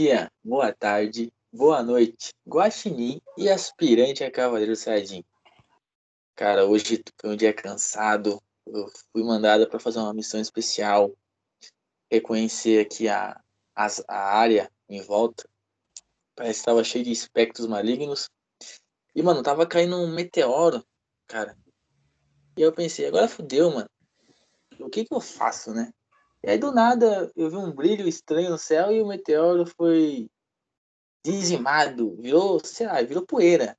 dia, boa tarde, boa noite, guaxinim e aspirante a Cavaleiro Saiyajin. Cara, hoje foi um dia cansado, eu fui mandado para fazer uma missão especial, reconhecer aqui a, a, a área em volta, parece que estava cheio de espectros malignos, e, mano, tava caindo um meteoro, cara, e eu pensei, agora fudeu, mano, o que que eu faço, né? E aí, do nada, eu vi um brilho estranho no céu e o meteoro foi dizimado, virou, sei lá, virou poeira.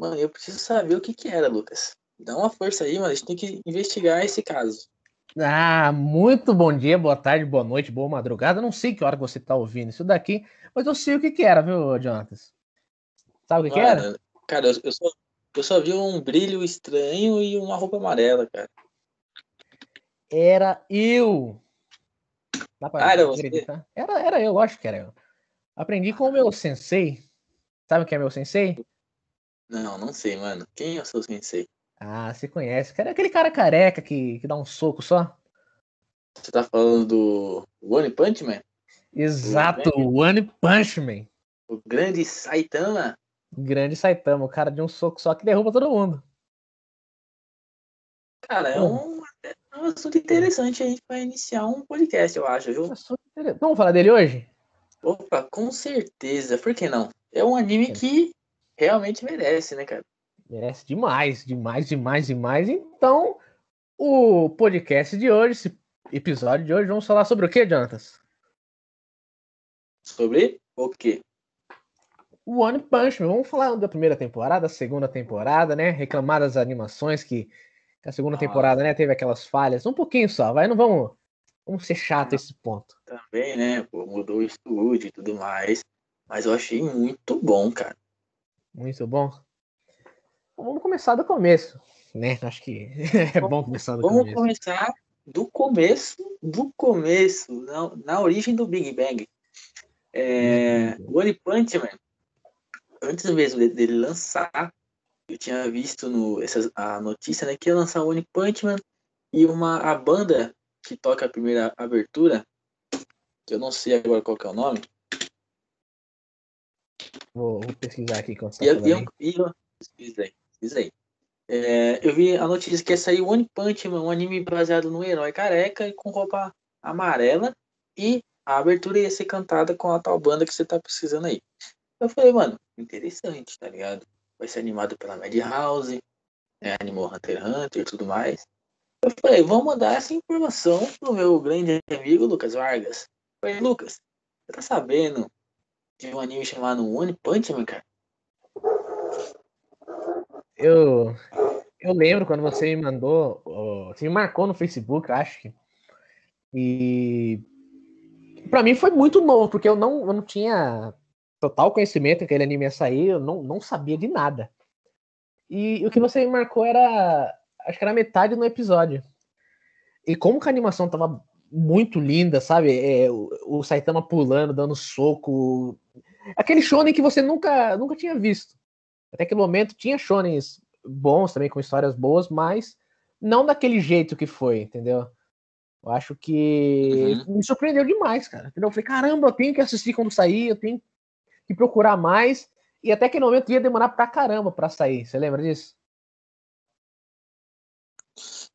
Mano, eu preciso saber o que que era, Lucas. Dá uma força aí, mano. A gente tem que investigar esse caso. Ah, muito bom dia, boa tarde, boa noite, boa madrugada. Não sei que hora você tá ouvindo isso daqui, mas eu sei o que que era, viu, Jonatas? Sabe o que, mano, que era? Cara, eu só, eu só vi um brilho estranho e uma roupa amarela, cara. Era eu. Dá pra ah, era acreditar? Era, era eu, acho que era eu. Aprendi com o meu sensei. Sabe quem é meu sensei? Não, não sei, mano. Quem é o seu sensei? Ah, você conhece. Cara, aquele cara careca que, que dá um soco só. Você tá falando do One Punch Man? Exato, o One Punch Man. O grande Saitama. Grande Saitama, o cara de um soco só que derruba todo mundo. Cara, é um um assunto interessante a gente vai iniciar um podcast, eu acho, viu? Vamos falar dele hoje? Opa, com certeza. Por que não? É um anime que realmente merece, né, cara? Merece demais, demais, demais, demais. Então, o podcast de hoje, esse episódio de hoje, vamos falar sobre o que, Jonatas? Sobre o quê? One Punch Man. Vamos falar da primeira temporada, da segunda temporada, né? Reclamar das animações que a segunda ah, temporada, né, teve aquelas falhas. Um pouquinho só, vai, não vamos, vamos ser chato esse ponto. Também, né, pô, mudou o estúdio e tudo mais. Mas eu achei muito bom, cara. Muito bom. Vamos começar do começo, né? Acho que é bom começar do vamos começo. Vamos começar do começo, do começo, na, na origem do Big Bang. É, o One Punch Man, antes mesmo dele lançar eu tinha visto no, essa, a notícia né, que ia lançar o One Punch Man e uma, a banda que toca a primeira abertura, que eu não sei agora qual é o nome. Vou, vou pesquisar aqui com e, eu, e eu, pesquisei, pesquisei. É, eu vi a notícia que ia sair One Punch Man, um anime baseado no herói careca e com roupa amarela e a abertura ia ser cantada com a tal banda que você tá precisando aí. Eu falei, mano, interessante, tá ligado? Vai ser animado pela Madhouse, né, animou Hunter Hunter e tudo mais. Eu falei, vamos mandar essa informação pro meu grande amigo Lucas Vargas. Eu falei, Lucas, você tá sabendo de um anime chamado One Punch Man, cara? Eu, eu lembro quando você me mandou, você me marcou no Facebook, acho que. E para mim foi muito novo, porque eu não, eu não tinha total conhecimento que aquele anime ia sair, eu não, não sabia de nada. E, o que você me marcou era. Acho que era metade do episódio. E como que a animação tava muito linda, sabe? É, o, o, Saitama pulando, dando soco. Aquele shonen que você nunca, nunca tinha visto. Até aquele momento tinha shonens bons também, com histórias boas, mas não daquele jeito que foi, entendeu? Eu acho que uhum. me surpreendeu demais, cara. Entendeu? Eu falei, caramba, eu tenho que assistir quando sair, eu tenho que procurar mais. E até aquele momento ia demorar pra caramba pra sair. Você lembra disso?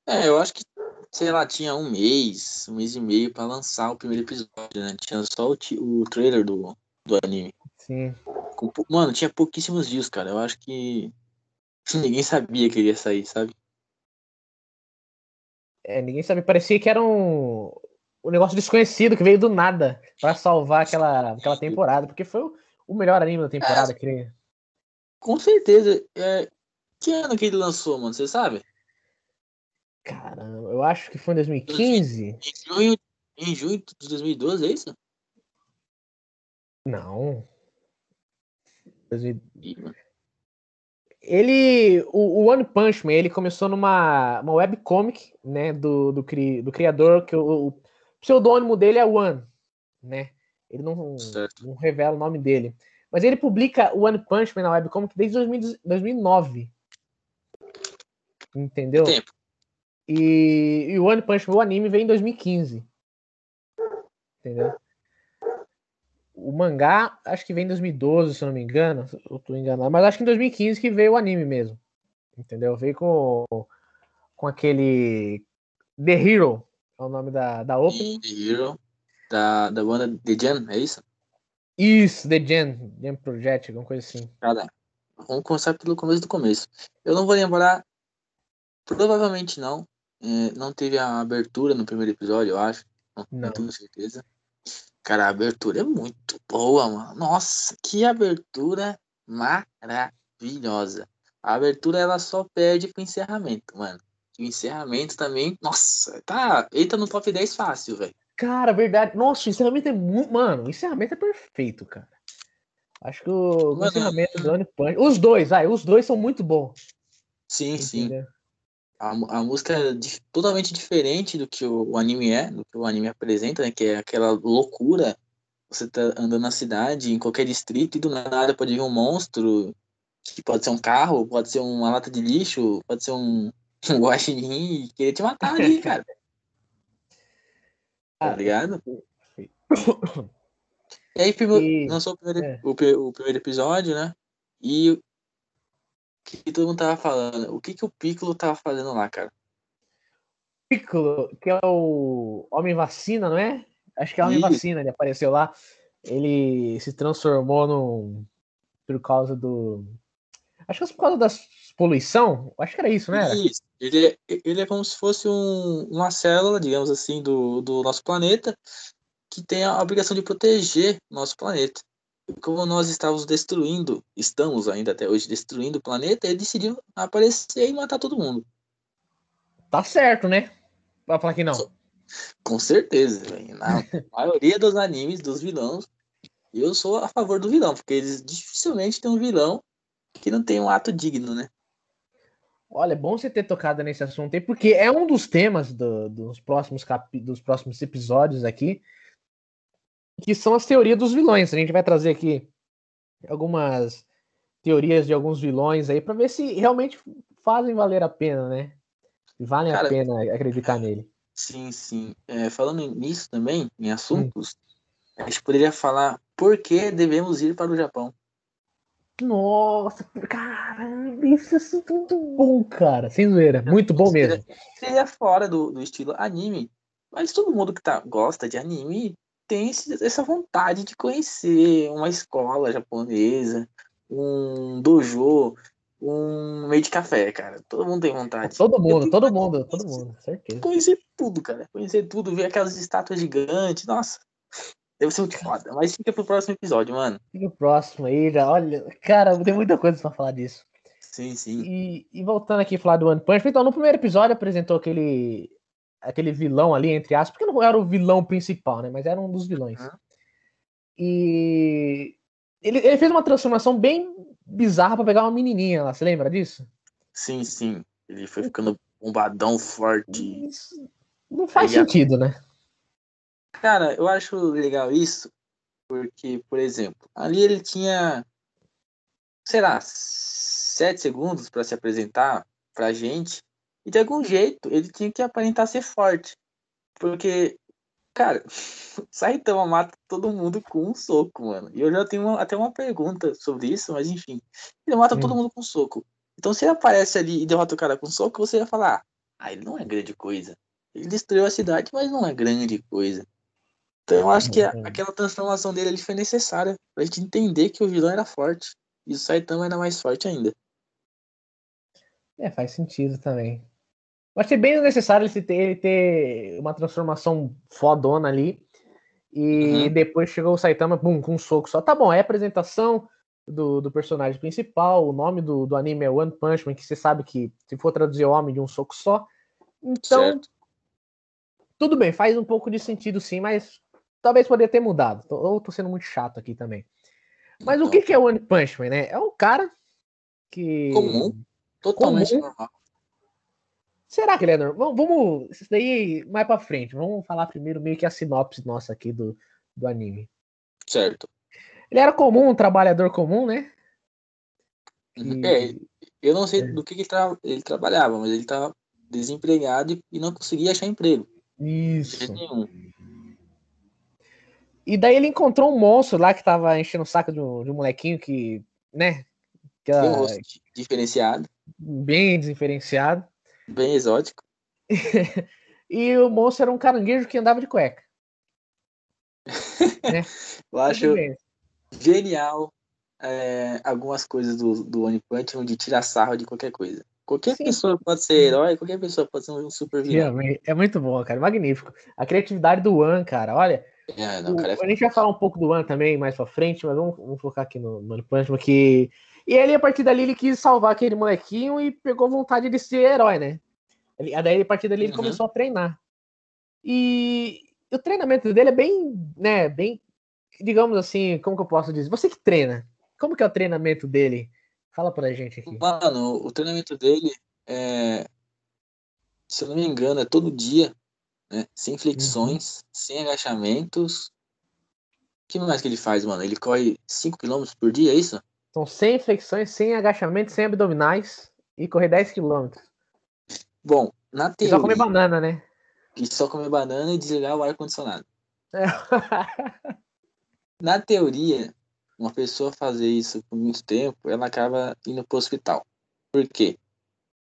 É, eu acho que, sei lá, tinha um mês, um mês e meio pra lançar o primeiro episódio, né? Tinha só o, o trailer do, do anime. Sim. Com, mano, tinha pouquíssimos dias, cara. Eu acho que ninguém sabia que ele ia sair, sabe? É, ninguém sabia. Parecia que era um, um negócio desconhecido que veio do nada para salvar aquela, aquela temporada. Porque foi o melhor anime da temporada, é, creio. Com certeza. É, que ano que ele lançou, mano? Você sabe? Caramba, eu acho que foi em 2015. Em junho, em junho de 2012, é isso? Não. Ele, o, o, One Punch Man, ele começou numa uma webcomic, né, do, do, cri, do criador, que o, o pseudônimo dele é One, né? Ele não, não, revela o nome dele. Mas ele publica o One Punch Man na webcomic desde 2009. Entendeu? Tempo. E, e o One Punch Man, o anime, veio em 2015. Entendeu? o mangá, acho que vem em 2012, se eu não me engano. Eu tô enganado, mas acho que em 2015 que veio o anime mesmo. Entendeu? Veio com, com aquele The Hero, é o nome da, da opening. The Hero, da, da banda The Gen, é isso? Isso, The Gen, Gen Project, alguma coisa assim. Cara, vamos começar pelo começo do começo. Eu não vou lembrar, provavelmente não. É, não teve a abertura no primeiro episódio, eu acho. Não, não. tenho certeza. Cara, a abertura é muito boa, mano. Nossa, que abertura maravilhosa. A abertura ela só perde pro encerramento, mano. O encerramento também, nossa, tá, entra no top 10 fácil, velho. Cara, verdade. Nossa, o encerramento é muito. Mano, o encerramento é perfeito, cara. Acho que o, Mano, encerramento do One Punch. Os dois, vai, os dois são muito bons. Sim, Entendeu? sim. A, a música é totalmente diferente do que o, o, anime é, do que o anime apresenta, né? Que é aquela loucura. Você tá andando na cidade, em qualquer distrito, e do nada pode vir um monstro, que pode ser um carro, pode ser uma lata de lixo, pode ser um, um guaxinim e querer te matar ali, cara. Tá ligado? E aí, e... lançou o primeiro, é. o, o, primeiro episódio, né? E o que todo mundo tava falando? O que, que o Piccolo tava fazendo lá, cara? Piccolo, que é o Homem Vacina, não é? Acho que é o Homem Isso. Vacina, ele apareceu lá. Ele se transformou no. Por causa do. Acho que é por causa da poluição. Acho que era isso, né? Isso. Ele é, ele é como se fosse um, uma célula, digamos assim, do, do nosso planeta que tem a obrigação de proteger nosso planeta. E como nós estávamos destruindo, estamos ainda até hoje destruindo o planeta, ele decidiu aparecer e matar todo mundo. Tá certo, né? Vai falar que não. Com certeza, véio. na maioria dos animes, dos vilões, eu sou a favor do vilão, porque eles dificilmente têm um vilão que não tem um ato digno, né? Olha, é bom você ter tocado nesse assunto aí, porque é um dos temas do, dos, próximos capi dos próximos episódios aqui que são as teorias dos vilões. A gente vai trazer aqui algumas teorias de alguns vilões aí para ver se realmente fazem valer a pena, né? Cara, a pena acreditar nele. Sim, sim. É, falando nisso também, em assuntos, hum. a gente poderia falar por que devemos ir para o Japão. Nossa, caramba, isso é muito bom, cara. Sem zoeira, muito bom mesmo. Seria fora do, do estilo anime, mas todo mundo que tá, gosta de anime tem essa vontade de conhecer uma escola japonesa, um dojo, um meio de café, cara. Todo mundo tem vontade. Todo mundo, todo mundo, todo mundo, certeza. Conhecer tudo, cara. Conhecer tudo, ver aquelas estátuas gigantes. Nossa, deve ser muito foda. Mas fica pro próximo episódio, mano. Fica pro próximo aí, já. Olha, cara, tem muita coisa pra falar disso. Sim, sim. E, e voltando aqui a falar do One Punch, então no primeiro episódio apresentou aquele aquele vilão ali, entre aspas, porque não era o vilão principal, né? Mas era um dos vilões. Uhum. E ele, ele, fez uma transformação bem bizarra para pegar uma menininha lá, você lembra disso? Sim, sim. Ele foi ficando bombadão forte. Isso não faz Aí, sentido, né? Cara, eu acho legal isso, porque, por exemplo, ali ele tinha, sei lá, sete segundos para se apresentar pra gente, e de algum jeito, ele tinha que aparentar ser forte. Porque, cara, Saitama mata todo mundo com um soco, mano. E eu já tenho uma, até uma pergunta sobre isso, mas enfim. Ele mata hum. todo mundo com um soco. Então, se ele aparece ali e derrota o cara com um soco, você ia falar: ah, ele não é grande coisa. Ele destruiu a cidade, mas não é grande coisa. Então, eu acho que a, uhum. aquela transformação dele ali foi necessária pra gente entender que o vilão era forte. E o Saitama era mais forte ainda. É, faz sentido também. Eu achei bem necessário ele ter, ele ter uma transformação fodona ali. E uhum. depois chegou o Saitama bum, com um soco só. Tá bom, é a apresentação do, do personagem principal. O nome do, do anime é One Punch Man, que você sabe que se for traduzir o homem de um soco só. Então, certo. tudo bem, faz um pouco de sentido sim, mas talvez poderia ter mudado. Ou tô sendo muito chato aqui também. Mas então, o que, que é One Punch Man, né? É um cara que. Comum. Totalmente comum, normal. Será que ele é normal? Vamos, isso daí mais pra frente. Vamos falar primeiro meio que a sinopse nossa aqui do, do anime. Certo. Ele era comum, um trabalhador comum, né? Uhum. É, eu não sei é. do que, que ele, tra... ele, trabalhava, mas ele estava desempregado e não conseguia achar emprego. Isso. E daí ele encontrou um monstro lá que tava enchendo o saco de um, de um molequinho que, né? Que Tem um rosto diferenciado, bem diferenciado. bem exótico. e o monstro era um caranguejo que andava de cueca. né? Eu acho genial é, algumas coisas do, do One Punch Man de tirar sarro de qualquer coisa. Qualquer Sim. pessoa pode ser herói, qualquer pessoa pode ser um super vilão. É muito bom, cara. Magnífico. A criatividade do One, cara. Olha, É, não, o- cara, é a gente vai falar um pouco do One também mais pra frente, mas vamos, vamos focar aqui no, no One Punch Man, que... E ele, a partir dali, ele quis salvar aquele molequinho e pegou vontade de ser herói, né? Ele, daí, a partir dali, ele Uhum. começou a treinar. E o treinamento dele é bem, né, bem, digamos assim, como que eu posso dizer? Você que treina, como que é o treinamento dele? Fala pra gente aqui. Mano, o treinamento dele é. Se eu não me engano, é todo dia, né? Sem flexões, sem agachamentos. O que mais que ele faz, mano? Ele corre 5 km por dia, é isso? São 100 flexões, 100 agachamentos, 100 abdominais e correr 10 km. Bom, na E só comer teoria, banana, né? e só comer banana e desligar o ar-condicionado. Na teoria, uma pessoa fazer isso por muito tempo, ela acaba indo pro hospital. Por quê?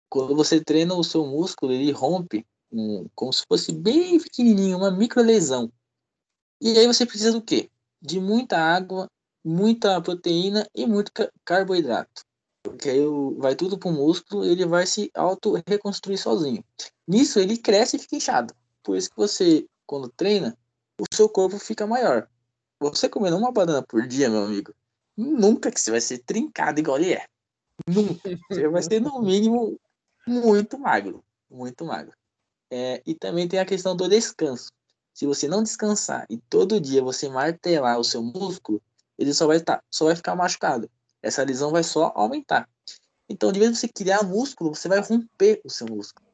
Quando você treina o seu músculo, ele rompe um- como se fosse bem pequenininho, uma micro lesão. E aí você precisa do quê? De muita água, muita proteína e muito ca- carboidrato. Porque aí o- vai tudo pro músculo e ele vai se auto-reconstruir sozinho. Nisso ele cresce e fica inchado. Por isso que você, quando treina, o seu corpo fica maior. Você comendo uma banana por dia, meu amigo, nunca que você vai ser trincado igual ele é. Nunca. Você vai ser, no mínimo, muito magro. Muito magro. É, e também tem a questão do descanso. Se você não descansar e todo dia você martelar o seu músculo, ele só vai, tá, só vai ficar machucado. Essa lesão vai só aumentar. Então, de vez em você criar músculo, você vai romper o seu músculo.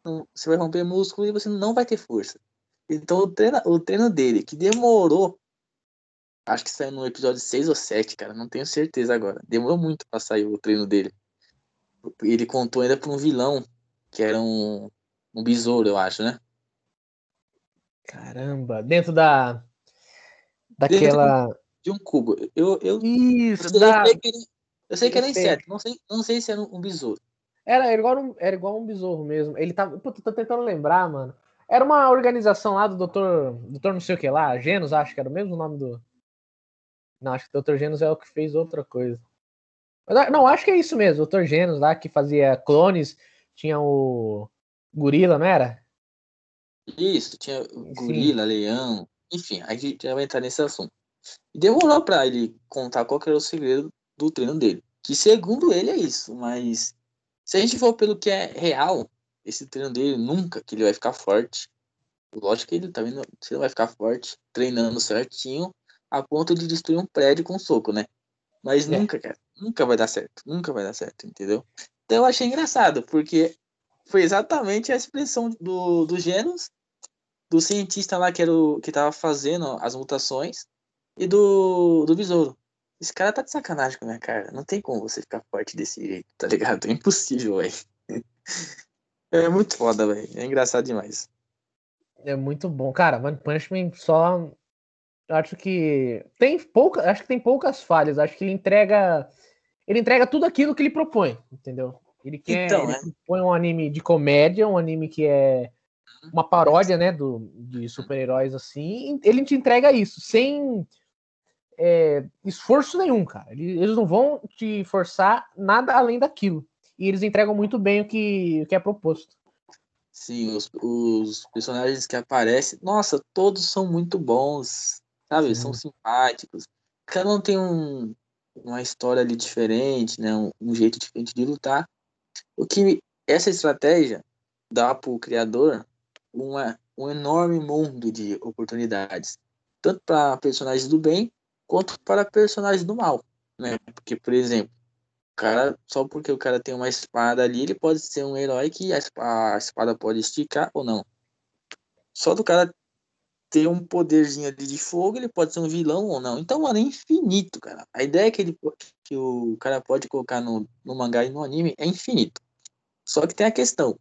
Então, Você vai romper músculo e você não vai ter força. Então, o treino, o treino dele, que demorou Acho que saiu no episódio 6 ou 7, cara. Não tenho certeza agora. Demorou muito pra sair o treino dele. Ele contou ainda pra um vilão, que era um, um besouro, eu acho, né? Caramba, dentro da. Daquela. De um cubo. Eu, eu, Isso, eu, da... sei, que era, eu sei que era inseto. Não sei, não sei se era um besouro. Era, era, igual um, era igual um besouro mesmo. Ele tava. Puta, tô tentando lembrar, mano. Era uma organização lá do doutor. Doutor não sei o que lá, Genos, acho que era o mesmo nome do. Não, acho que o Dr. Genos é o que fez outra coisa. Mas, não, acho que é isso mesmo, o Dr. Genos lá que fazia clones, tinha o gorila, não era? Isso, tinha gorila, leão, enfim, a gente já vai entrar nesse assunto. E demorou pra ele contar qual que era o segredo do treino dele. Que segundo ele é isso, mas se a gente for pelo que é real, esse treino dele nunca que ele vai ficar forte. Lógico que ele também não, você não vai ficar forte treinando certinho a ponto de destruir um prédio com soco, né? Mas É. nunca, cara, nunca vai dar certo, nunca vai dar certo, entendeu? Então eu achei engraçado, porque foi exatamente a expressão do, do Genos, do cientista lá que era o que tava fazendo as mutações e do, do besouro. Esse cara tá de sacanagem com a minha cara. Não tem como você ficar forte desse jeito, tá ligado? É impossível, velho. É muito foda, velho. É engraçado demais. É muito bom. Cara, One Punch Man só. Acho que. Tem pouca. Acho que tem poucas falhas. Acho que ele entrega. Ele entrega tudo aquilo que ele propõe, entendeu? Ele quer. Então, ele é. propõe um anime de comédia, um anime que é uma paródia, né? Do, de super-heróis assim. Ele te entrega isso, sem é, esforço nenhum, cara. Eles, não vão te forçar nada além daquilo. E eles entregam muito bem o que, o que é proposto. Sim, os, os personagens que aparecem, nossa, todos são muito bons, sabe? São simpáticos. Cada um tem um, uma história ali diferente, né? Um, um jeito diferente de lutar. O que essa estratégia dá para o criador uma, um enorme mundo de oportunidades, tanto para personagens do bem quanto para personagens do mal, né? Porque, por exemplo, cara, só porque o cara tem uma espada ali, ele pode ser um herói que a espada pode esticar ou não. Só do cara ter um poderzinho ali de fogo, ele pode ser um vilão ou não. Então, mano, é infinito, cara. A ideia que, ele, que o cara pode colocar no, no mangá e no anime é infinito. Só que tem a questão.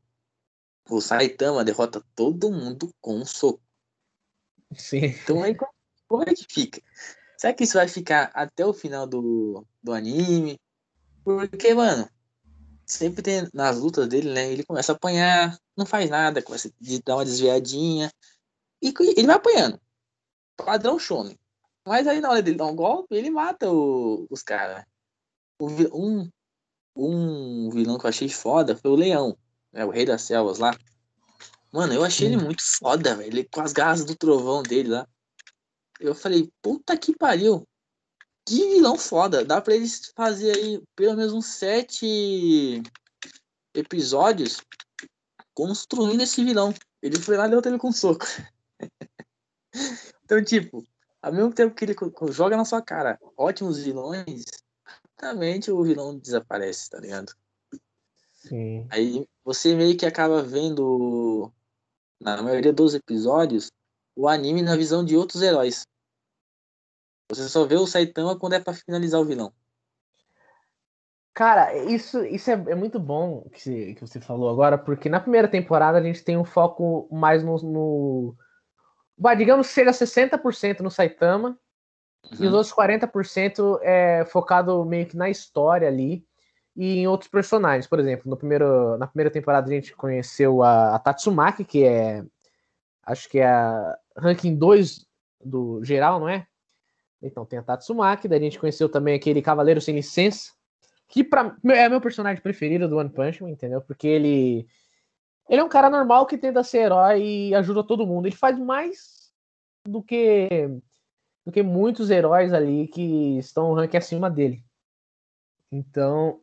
O Saitama derrota todo mundo com um soco. Sim. Então aí, Como é que fica? Será que isso vai ficar até o final do, do anime? Porque, mano, sempre tem nas lutas dele, né? Ele começa a apanhar, não faz nada, começa a dar uma desviadinha. E ele vai apanhando. Padrão shonen. Mas aí na hora dele dar um golpe, ele mata o, os caras. Um, um vilão que eu achei foda foi o Leão, né? O Rei das Selvas lá. Mano, eu achei ele muito foda, velho. Ele com as garras do trovão dele lá. Eu falei, puta que pariu. Que vilão foda. Dá pra eles fazer aí pelo menos uns sete episódios construindo esse vilão. Ele foi lá e deu ele com um soco. então, tipo, ao mesmo tempo que ele joga na sua cara ótimos vilões, rapidamente o vilão desaparece, tá ligado? Sim. Aí você meio que acaba vendo, na maioria dos episódios, o anime na visão de outros heróis. Você só vê o Saitama quando é para finalizar o vilão. Cara, isso, isso é, é muito bom que você, que você falou agora, porque na primeira temporada a gente tem um foco mais no. no digamos que seja 60% no Saitama, uhum. e os uhum. outros 40% é focado meio que na história ali e em outros personagens. Por exemplo, no primeiro, na primeira temporada a gente conheceu a, a Tatsumaki, que é. Acho que é a ranking 2 do geral, não é? Então tem a Tatsumaki, daí a gente conheceu também aquele Cavaleiro Sem Licença, que pra, é meu personagem preferido do One Punch Man, entendeu? Porque ele ele é um cara normal que tenta ser herói e ajuda todo mundo. Ele faz mais do que do que muitos heróis ali que estão um rank acima dele. Então,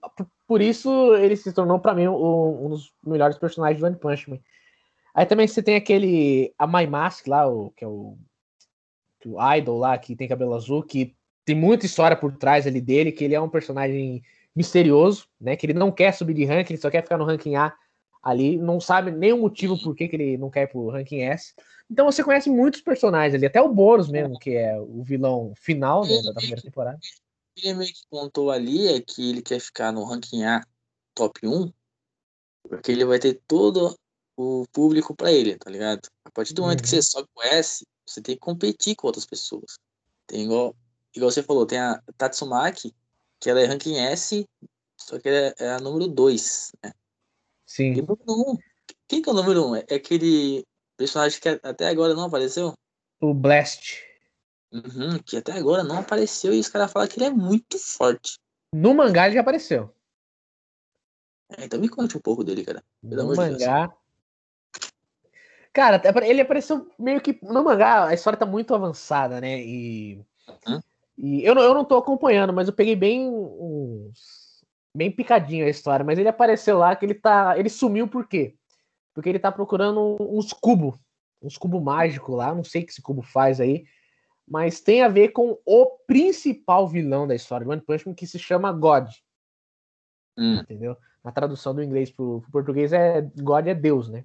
por isso ele se tornou para mim um, um, dos melhores personagens do One Punch Man. Aí também você tem aquele a My Mask lá, o, que é o o Idol lá, que tem cabelo azul, que tem muita história por trás ali dele, que ele é um personagem misterioso, né? Que ele não quer subir de ranking, ele só quer ficar no ranking A ali, não sabe nem o motivo por que, que ele não quer ir pro ranking S. Então você conhece muitos personagens ali, até o Boros mesmo, que é o vilão final né, da primeira temporada. Ele meio que contou ali é que ele quer ficar no ranking A top 1, porque ele vai ter todo o público para ele, tá ligado? A partir do momento uhum. que você sobe o S, você tem que competir com outras pessoas. Tem igual, igual você falou, tem a Tatsumaki, que ela é ranking S, só que é, é a número 2, né? Sim. E número 1, um, quem que é o número 1? Um? É aquele personagem que até agora não apareceu? O Blast. Uhum, que até agora não apareceu e os caras falam que ele é muito forte. No mangá ele já apareceu. É, então me conte um pouco dele, cara. Pelo no mangá, Cara, ele apareceu meio que. No mangá, a história tá muito avançada, né? E. Uhum. E eu, eu não tô acompanhando, mas eu peguei bem. Uns, bem picadinho a história. Mas ele apareceu lá que ele tá. Ele sumiu por quê? Porque ele tá procurando uns cubos. Uns cubos mágicos lá. Não sei o que esse cubo faz aí. Mas tem a ver com o principal vilão da história do One Punch Man, que se chama God. Hum. Entendeu? Na tradução do inglês pro, pro português é God é Deus, né?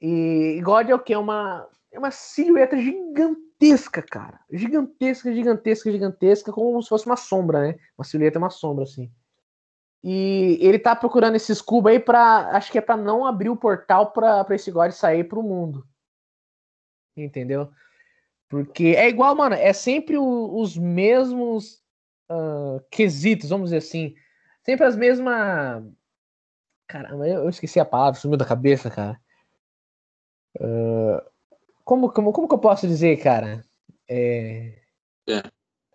E God é o que? É uma, é uma silhueta gigantesca, cara. Gigantesca, gigantesca, gigantesca, como se fosse uma sombra, né? Uma silhueta é uma sombra, assim. E ele tá procurando esses cubos aí pra. Acho que é pra não abrir o portal pra, pra esse God sair pro mundo. Entendeu? Porque é igual, mano, é sempre o, os mesmos uh, quesitos, vamos dizer assim. Sempre as mesmas. Caramba, eu esqueci a palavra, sumiu da cabeça, cara. Uh, como, como, como que eu posso dizer, cara? É, é.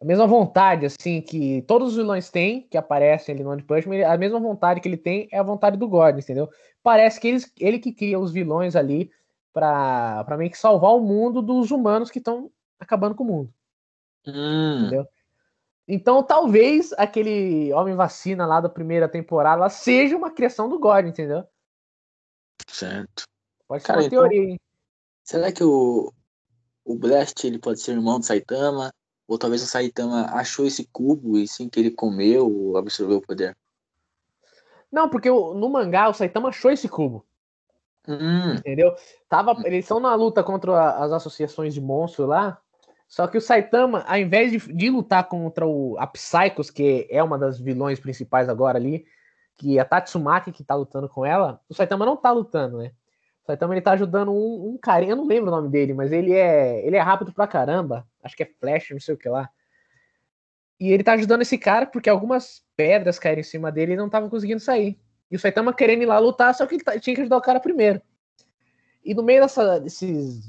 A mesma vontade, assim, que todos os vilões têm, que aparecem ali no One Punch Man, a mesma vontade que ele tem é a vontade do God, entendeu? Parece que ele, ele que cria os vilões ali pra, pra meio que salvar o mundo dos humanos que estão acabando com o mundo. Hum. Entendeu? Então, talvez aquele Homem Vacina lá da primeira temporada seja uma criação do God, entendeu? Certo. Pode ser Cara, uma então, teoria, hein? Será que o, o Blast ele pode ser irmão do Saitama? Ou talvez o Saitama achou esse cubo e sim que ele comeu ou absorveu o poder? Não, porque no mangá o Saitama achou esse cubo. Hum. Entendeu? Tava, eles estão na luta contra as associações de monstros lá. Só que o Saitama, ao invés de, de lutar contra o, a Psychos, que é uma das vilões principais agora ali, que é a Tatsumaki que tá lutando com ela, o Saitama não tá lutando, né? Saitama ele tá ajudando um, um cara, eu não lembro o nome dele, mas ele é ele é rápido pra caramba. Acho que é Flash, não sei o que lá. E ele tá ajudando esse cara porque algumas pedras caíram em cima dele e não tava conseguindo sair. E o Saitama querendo ir lá lutar, só que ele tá, tinha que ajudar o cara primeiro. E no meio dessa, desses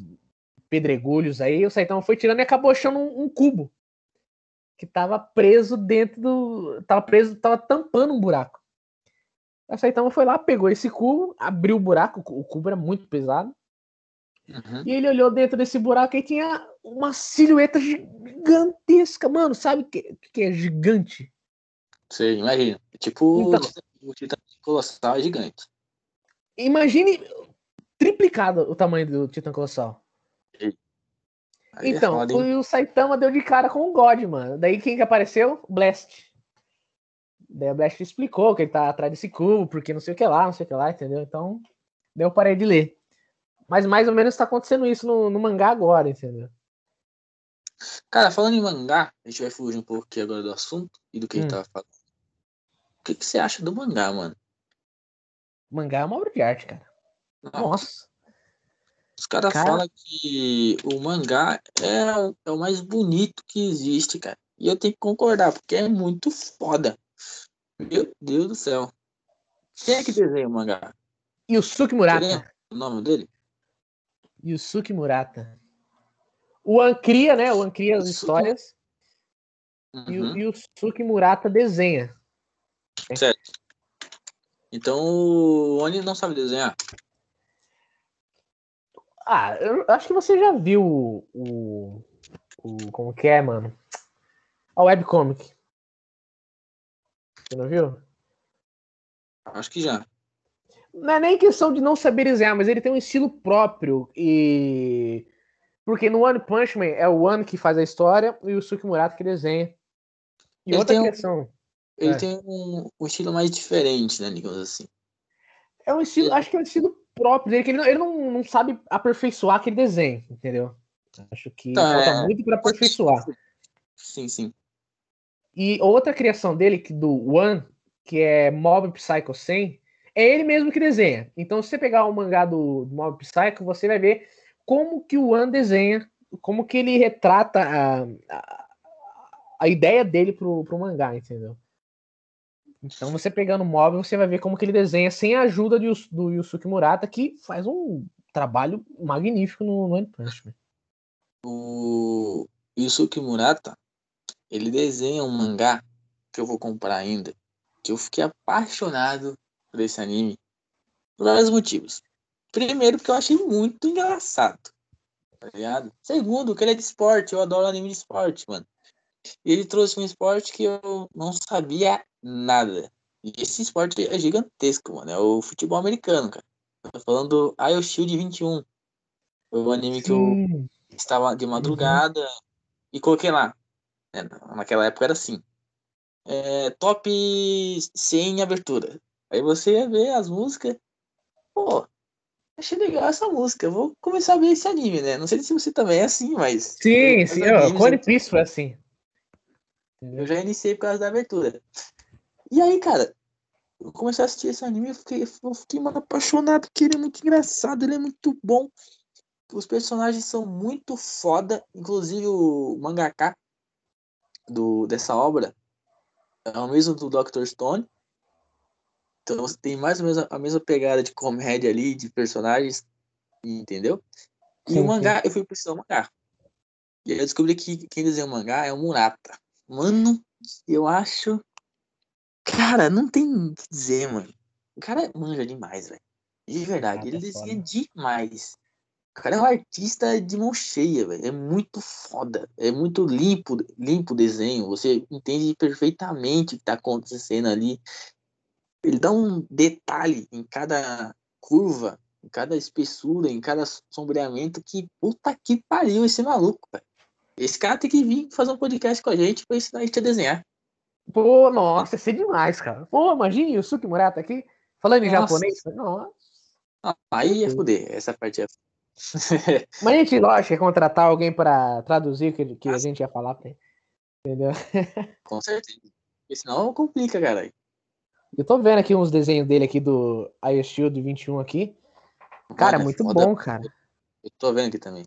pedregulhos aí, o Saitama foi tirando e acabou achando um, um cubo que tava preso dentro do. Tava preso, tava tampando um buraco. A Saitama foi lá, pegou esse cubo, abriu o buraco, o cubo era muito pesado. Uhum. E ele olhou dentro desse buraco e tinha uma silhueta gigantesca. Mano, sabe o que, que é gigante? Você imagina. Tipo, então, o Titã Colossal é gigante. Imagine triplicado o tamanho do Titã Colossal. Aí é então, é o Saitama deu de cara com o God, mano. Daí quem que apareceu? Blast. Daí a Blast explicou que ele tá atrás desse cubo, porque não sei o que lá, não sei o que lá, entendeu? Então, daí eu parei de ler. Mas mais ou menos tá acontecendo isso no, no mangá agora, entendeu? Cara, falando em mangá, a gente vai fugir um pouco aqui agora do assunto e do que hum. a gente tava falando. O que, que você acha do mangá, mano? mangá é uma obra de arte, cara. Nossa. Os caras cara... falam que o mangá é, é o mais bonito que existe, cara. E eu tenho que concordar, porque é muito foda. Meu Deus do céu. Quem é que desenha o mangá? Yusuke Murata. O nome dele? Yusuke Murata. O Ancria, né? O Ancria as histórias. Uhum. E o Yusuke Murata desenha. Certo. Então o Oni não sabe desenhar. Ah, eu acho que você já viu o. o, o como que é, mano? A webcomic. Você não viu? Acho que já. Não é nem questão de não saber desenhar, mas ele tem um estilo próprio. E. Porque no One Punch Man é o One que faz a história e o Suki Murata que desenha. E ele outra questão. Um, ele é. tem um, um, estilo mais diferente, né, digamos assim. É um estilo, ele... acho que é um estilo próprio dele, que ele, não, ele não, não sabe aperfeiçoar aquele desenho, entendeu? Acho que tá, falta é... muito para aperfeiçoar. Sim, sim. E outra criação dele, que do One, que é Mob Psycho 100, é ele mesmo que desenha. Então, se você pegar o mangá do, do Mob Psycho, você vai ver como que o One desenha, como que ele retrata a, a, a ideia dele pro, pro mangá, entendeu? Então, você pegando o móvel, você vai ver como que ele desenha sem a ajuda de, do Yusuke Murata, que faz um trabalho magnífico no, no One Punch Man. O Yusuke Murata, ele desenha um mangá que eu vou comprar ainda, que eu fiquei apaixonado por esse anime por vários motivos. Primeiro, porque eu achei muito engraçado, tá ligado? Segundo, que ele é de esporte, eu adoro anime de esporte, mano. E ele trouxe um esporte que eu não sabia nada. E esse esporte é gigantesco, mano. É o futebol americano, cara. tô falando do IO Shield 21. Foi um anime Sim. que eu estava de madrugada uhum. e coloquei lá. É, naquela época era assim. É, top 100 em abertura. Aí você ia ver as músicas. Pô, achei legal essa música. Eu vou começar a ver esse anime, né? Não sei se você também é assim, mas. Sim, sim. O One Piece foi assim. Eu já iniciei por causa da abertura. E aí, cara, eu comecei a assistir esse anime e fiquei, eu fiquei mano, apaixonado, porque ele é muito engraçado, ele é muito bom. Os personagens são muito foda, inclusive o mangaka do, dessa obra é o mesmo do Dr. Stone. Então você tem mais ou menos a mesma pegada de comédia ali, de personagens, entendeu? E sim, o mangá, sim. eu fui precisar do mangá. E aí eu descobri que quem desenha o mangá é o Murata. Mano, eu acho Cara, não tem o que dizer, mano. O cara manja demais, velho. De verdade, ele é desenha demais. O cara é um artista de mão cheia, velho. É muito foda. É muito limpo, limpo o desenho. Você entende perfeitamente o que tá acontecendo ali. Ele dá um detalhe em cada curva, em cada espessura, em cada sombreamento que puta que pariu esse maluco, velho. Esse cara tem que vir fazer um podcast com a gente pra ensinar a gente a desenhar. Pô, nossa, ia ser demais, cara. Pô, imagine o Suki Murata aqui, falando em nossa. japonês. Nossa. Ah, aí ia foder, essa parte ia Mas a gente, lógico, ia contratar alguém para traduzir o que, que a gente ia falar pra ele. Entendeu? Com certeza. Porque senão complica, cara. Eu tô vendo aqui uns desenhos dele aqui do Ice Shield 21 aqui. Cara, Mano, é muito foda. bom, cara. Eu tô vendo aqui também.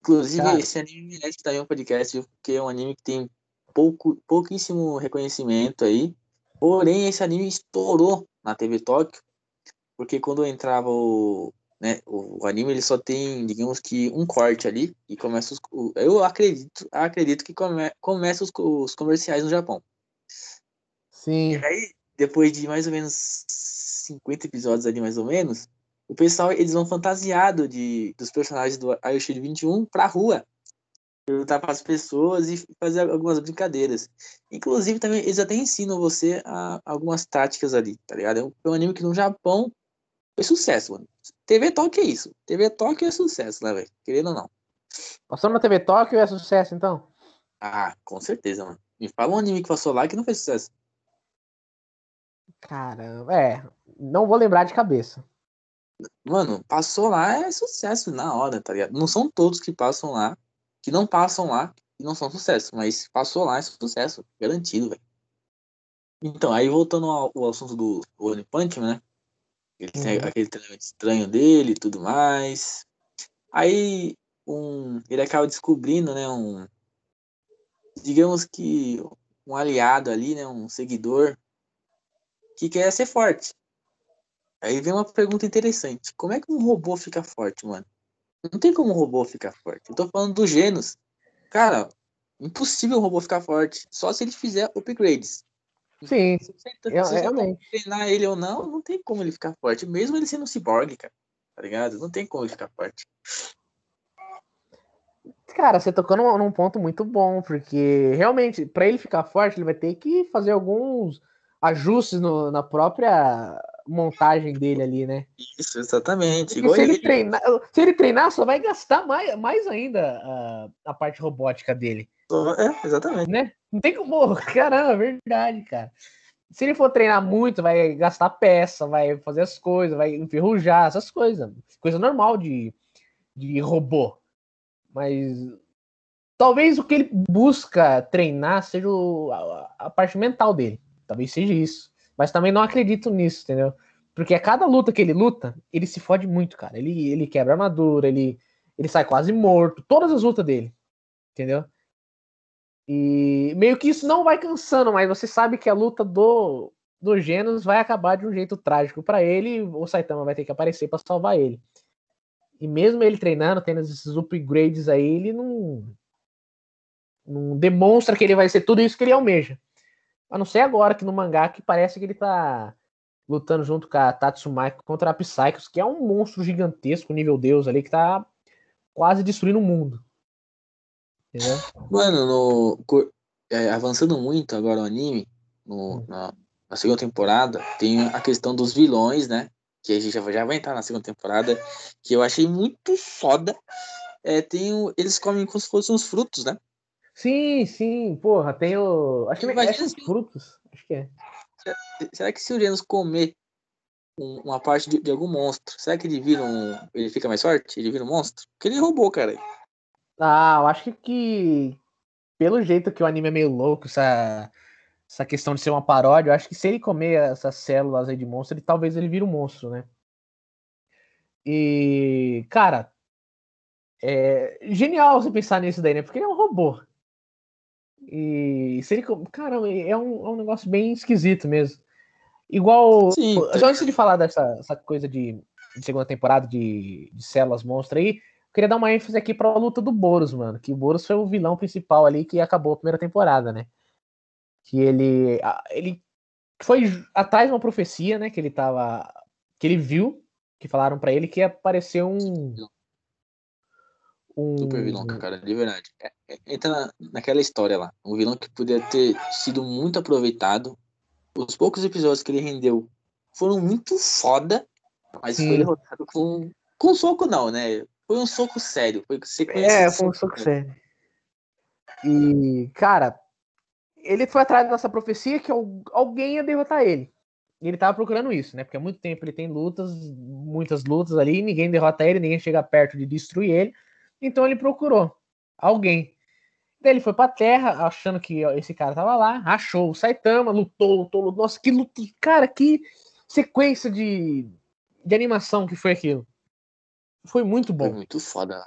Inclusive, cara. esse anime merece também um podcast, porque é um anime que tem pouco, pouquíssimo reconhecimento aí. Porém, esse anime estourou na TV Tóquio, porque quando entrava o, né, o, o, anime ele só tem, digamos que, um corte ali e começa os, eu acredito, acredito que come, começa os, os comerciais no Japão. Sim. E aí, depois de mais ou menos 50 episódios ali, mais ou menos, o pessoal, eles vão fantasiado de, dos personagens do Ayoshiro 21 pra rua. Perguntar para as pessoas e fazer algumas brincadeiras. Inclusive, também, eles até ensinam você a, algumas táticas ali, tá ligado? É um, é um anime que no Japão foi sucesso, mano. TV Tóquio é isso. TV Tóquio é sucesso, né, velho? Querendo ou não. Passou na TV Tóquio é sucesso, então? Ah, com certeza, mano. Me fala um anime que passou lá que não fez sucesso. Caramba, é. Não vou lembrar de cabeça. Mano, passou lá é sucesso na hora, tá ligado? Não são todos que passam lá, que não passam lá e não são sucesso, mas passou lá é sucesso, garantido, velho. Então, aí voltando ao, ao assunto do One Punch, né? Ele uhum. tem aquele treinamento estranho dele e tudo mais. Aí um, ele acaba descobrindo, né, um digamos que um aliado ali, né, um seguidor que quer ser forte. Aí vem uma pergunta interessante. Como é que um robô fica forte, mano? Não tem como um robô ficar forte. Eu tô falando do Genos. Cara, impossível um robô ficar forte. Só se ele fizer upgrades. Sim, se você, se você realmente. treinar ele ou não, não tem como ele ficar forte. Mesmo ele sendo um cyborg, cara. Tá ligado? Não tem como ele ficar forte. Cara, você tocou num, num ponto muito bom, porque realmente, para ele ficar forte, ele vai ter que fazer alguns ajustes no, na própria montagem dele ali, né? Isso, exatamente. se, ele, ele treinar, se ele treinar, só vai gastar mais, mais ainda a, a parte robótica dele. É, exatamente. Né? Não tem como. Caramba, é verdade, cara. Se ele for treinar muito, vai gastar peça, vai fazer as coisas, vai enferrujar, essas coisas. Coisa normal de, de robô. Mas talvez o que ele busca treinar seja o, a, a, parte mental dele. Talvez seja isso. Mas também não acredito nisso, entendeu? Porque a cada luta que ele luta, ele se fode muito, cara. Ele, ele quebra armadura, ele, ele sai quase morto. Todas as lutas dele. Entendeu? E meio que isso não vai cansando, mas você sabe que a luta do, do Genos vai acabar de um jeito trágico para ele. O Saitama vai ter que aparecer para salvar ele. E mesmo ele treinando, tendo esses upgrades aí, ele não, não demonstra que ele vai ser tudo isso que ele almeja. A não ser agora que no mangá que parece que ele tá lutando junto com a Tatsumaki contra a Psychos, que é um monstro gigantesco, nível Deus ali, que tá quase destruindo o mundo. Entendeu? Mano, no, é, avançando muito agora o anime, no, hum. na, na, segunda temporada, tem a questão dos vilões, né? Que a gente já, já vai entrar na segunda temporada, que eu achei muito foda. É, tem o, eles comem como se fossem uns frutos, né? Sim, sim, porra, tem o. Acho que é esses frutos. Acho que é. Será que se o Genos comer uma parte de, de, algum monstro, será que ele vira um. Ele fica mais forte? Ele vira um monstro? Porque ele roubou, cara. Ah, eu acho que, que pelo jeito que o anime é meio louco, essa, essa questão de ser uma paródia, eu acho que se ele comer essas células aí de monstro, ele, talvez ele vire um monstro, né? E, cara, é genial você pensar nisso daí, né? Porque ele é um robô. E se ele. Cara, é um, é um negócio bem esquisito mesmo. Igual. Sim, só antes de falar dessa coisa de, de, segunda temporada de, de células monstro aí, queria dar uma ênfase aqui pra luta do Boros, mano. Que o Boros foi o vilão principal ali que acabou a primeira temporada, né? Que ele. Ele foi atrás de uma profecia, né? Que ele tava. Que ele viu, que falaram para ele que ia aparecer um um... Super vilão, cara, de verdade. É, é, entra na, naquela história lá. Um vilão que poderia ter sido muito aproveitado. Os poucos episódios que ele rendeu foram muito foda, mas Sim. foi derrotado com. Com soco, não, né? Foi um soco sério. Foi é, foi um soco sério. E, cara, ele foi atrás dessa profecia que alguém ia derrotar ele. E ele tava procurando isso, né? Porque há muito tempo ele tem lutas, muitas lutas ali, ninguém derrota ele, ninguém chega perto de destruir ele. Então ele procurou alguém. Daí ele foi pra terra, achando que esse cara tava lá, achou o Saitama, lutou, lutou, lutou. Nossa, que luta, cara, que sequência de, de animação que foi aquilo. Foi muito bom. Foi muito foda.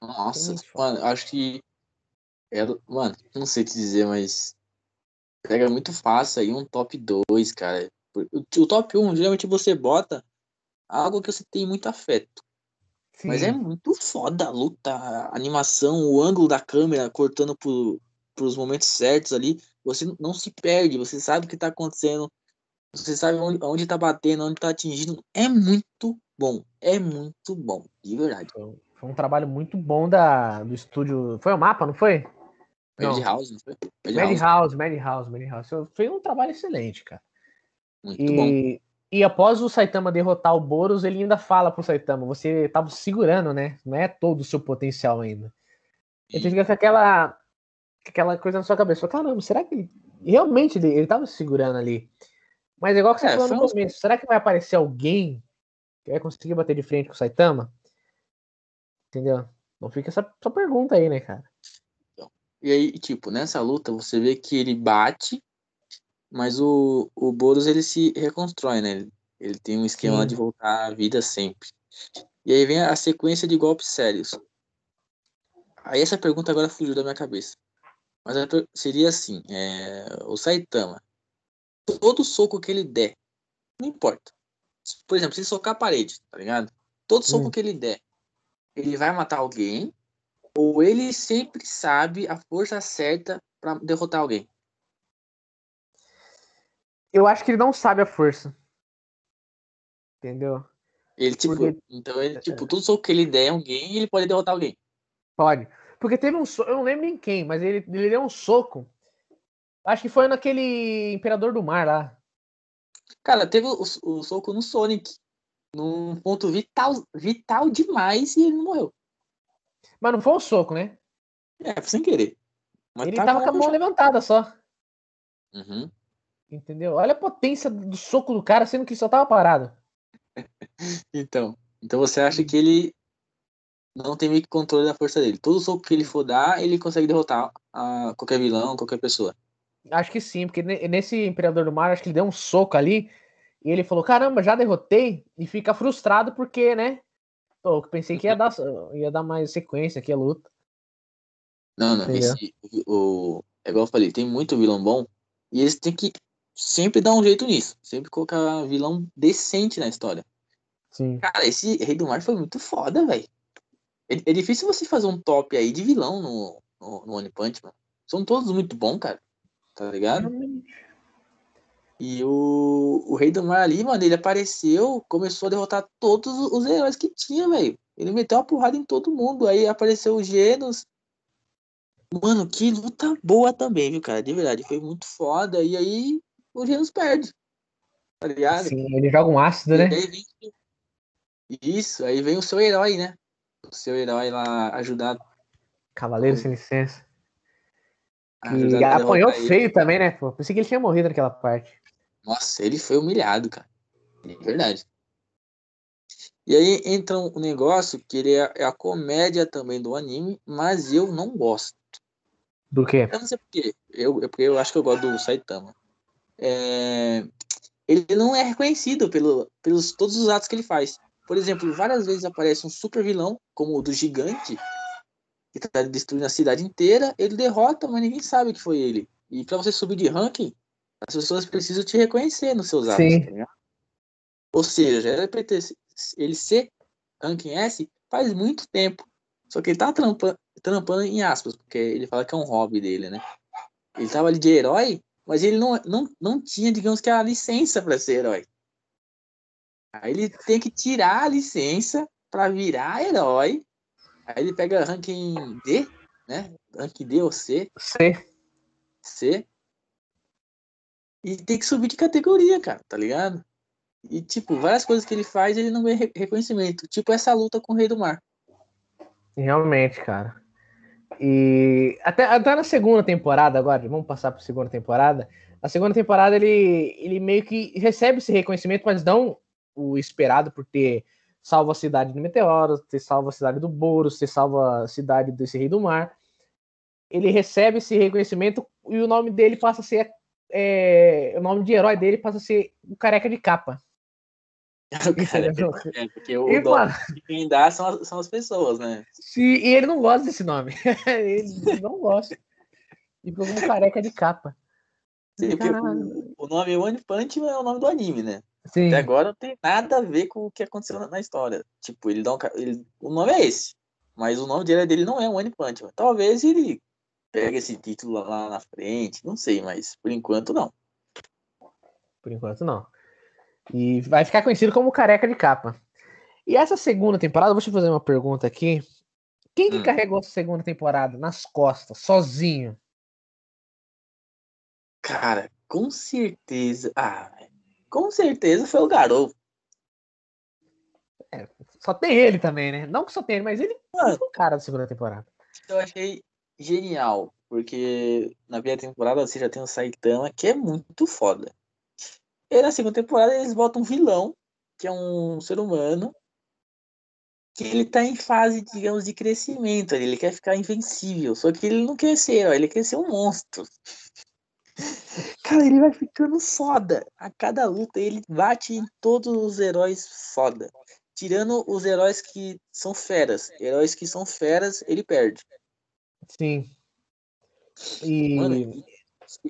Nossa, muito foda. mano, acho que. Era, mano, não sei te dizer, mas. Pega muito fácil aí um top 2, cara. O, top 1, geralmente você bota algo que você tem muito afeto. Sim. Mas é muito foda a luta, a animação, o ângulo da câmera cortando por, os momentos certos ali. Você não se perde, você sabe o que tá acontecendo, você sabe onde, onde tá batendo, onde tá atingindo. É muito bom, é muito bom, de verdade. Foi um trabalho muito bom da, do estúdio. Foi o mapa, não foi? Madhouse, não foi? Madhouse, Madhouse, Madhouse. Foi um trabalho excelente, cara. Muito e, bom. E após o Saitama derrotar o Boros, ele ainda fala pro Saitama: você tava segurando, né? Não é todo o seu potencial ainda. Ele fica com aquela, aquela coisa na sua cabeça: caramba, será que ele, realmente ele, ele tava segurando ali? Mas igual que você é, falou no começo: será que vai aparecer alguém que vai conseguir bater de frente com o Saitama? Entendeu? Não fica essa, essa pergunta aí, né, cara? E aí, tipo, nessa luta você vê que ele bate, mas o, o Boros ele se reconstrói, né? Ele, ele tem um esquema de voltar à vida sempre. E aí vem a sequência de golpes sérios. Aí essa pergunta agora fugiu da minha cabeça. Mas seria assim: é, o Saitama, todo soco que ele der, não importa. Por exemplo, se socar a parede, tá ligado? Todo soco hum. que ele der, ele vai matar alguém, ou ele sempre sabe a força certa para derrotar alguém? Eu acho que ele não sabe a força. Entendeu? Ele, tipo, Porque... então ele, tipo, tudo soco que ele der alguém, ele pode derrotar alguém. Pode. Porque teve um soco, eu não lembro em quem, mas ele, ele deu um soco. Acho que foi naquele Imperador do Mar lá. Cara, teve o, o soco no Sonic num ponto vital, vital demais e ele não morreu. Mas não foi um soco, né? É, sem querer. Mas ele tava com a mão levantada só. Uhum. Entendeu? Olha a potência do soco do cara, sendo que só tava parado. então, então você acha que ele não tem meio que controle da força dele. Todo soco que ele for dar, ele consegue derrotar a qualquer vilão, qualquer pessoa. Acho que sim, porque nesse Imperador do Mar, acho que ele deu um soco ali e ele falou: caramba, já derrotei, e fica frustrado porque, né? Pô, eu pensei que ia dar, ia dar mais sequência aqui a luta. Não, não, esse, o, é igual eu falei, tem muito vilão bom, e eles têm que sempre dar um jeito nisso, sempre colocar vilão decente na história. Sim. Cara, esse Rei do Mar foi muito foda, velho. É, é, difícil você fazer um top aí de vilão no, no, no One Punch, mano. São todos muito bons, cara. Tá ligado? E o, o Rei do Mar ali, mano, ele apareceu, começou a derrotar todos os heróis que tinha, velho. Ele meteu uma porrada em todo mundo. Aí apareceu o Genos. Mano, que luta boa também, viu, cara? De verdade, foi muito foda. E aí o Genos perde. Tá ligado? Sim, ele joga um ácido, e né? Aí vem... Isso, aí vem o seu herói, né? O seu herói lá ajudar. Cavaleiro sem licença. E apanhou feio ele. também, né? Pô? Pensei que ele tinha morrido naquela parte. Nossa, ele foi humilhado, cara. É verdade. E aí entra um negócio que ele é, é a comédia também do anime, mas eu não gosto. Do quê? Eu não sei porquê. Eu, eu, porque eu acho que eu gosto do Saitama. É... Ele não é reconhecido pelo, pelos todos os atos que ele faz. Por exemplo, várias vezes aparece um super vilão, como o do gigante, que tá destruindo a cidade inteira. Ele derrota, mas ninguém sabe que foi ele. E para você subir de ranking, as pessoas precisam te reconhecer nos seus atos. Sim. Tá Ou seja, era pra ter, ele ser ranking S faz muito tempo. Só que ele tá trampando, trampando em aspas, porque ele fala que é um hobby dele, né? Ele tava ali de herói, mas ele não, não, não tinha, digamos que, a licença para ser herói. Aí ele tem que tirar a licença para virar herói. Aí ele pega ranking D, né? Ranking D ou C. C. C. E tem que subir de categoria, cara, tá ligado? E, tipo, várias coisas que ele faz, ele não ganha reconhecimento. Tipo essa luta com o Rei do Mar. Realmente, cara. E até, até na segunda temporada, agora, vamos passar para a segunda temporada. Na segunda temporada, ele, ele meio que recebe esse reconhecimento, mas não o esperado por ter salvo a cidade do Meteoro, ter salvo a cidade do Boros, ter salvo a cidade desse Rei do Mar. Ele recebe esse reconhecimento e o nome dele passa a ser é, o nome de herói dele passa a ser o Careca de Capa. cara, é, porque o e, dono, quem dá são as, são as pessoas, né? Sim, e ele não gosta desse nome. ele não gosta. E ficou como careca de capa. Sim, o, o, nome One Punch é o nome do anime, né? Sim. Até agora não tem nada a ver com o que aconteceu na, história. Tipo, ele dá um, ele, o nome é esse, mas o nome dele, dele não é One Punch. Talvez ele pegue esse título lá na frente, não sei, mas por enquanto não. Por enquanto não. E vai ficar conhecido como careca de capa. E essa segunda temporada, vou te fazer uma pergunta aqui. Quem que hum. carregou essa segunda temporada nas costas, sozinho? Cara, com certeza. Ah, com certeza foi o garoto. É, só tem ele também, né? Não que só tem ele, mas ele Mano, foi o cara da segunda temporada. Eu achei genial, porque na primeira temporada você já tem o Saitama, que é muito foda. E na segunda temporada eles botam um vilão, que é um ser humano, que ele tá em fase, digamos, de crescimento. Ele quer ficar invencível, só que ele não quer ser herói, ele quer ser um monstro. Cara, ele vai ficando foda. A cada luta ele bate em todos os heróis foda. Tirando os heróis que são feras. Heróis que são feras, ele perde. Sim. E. Mano,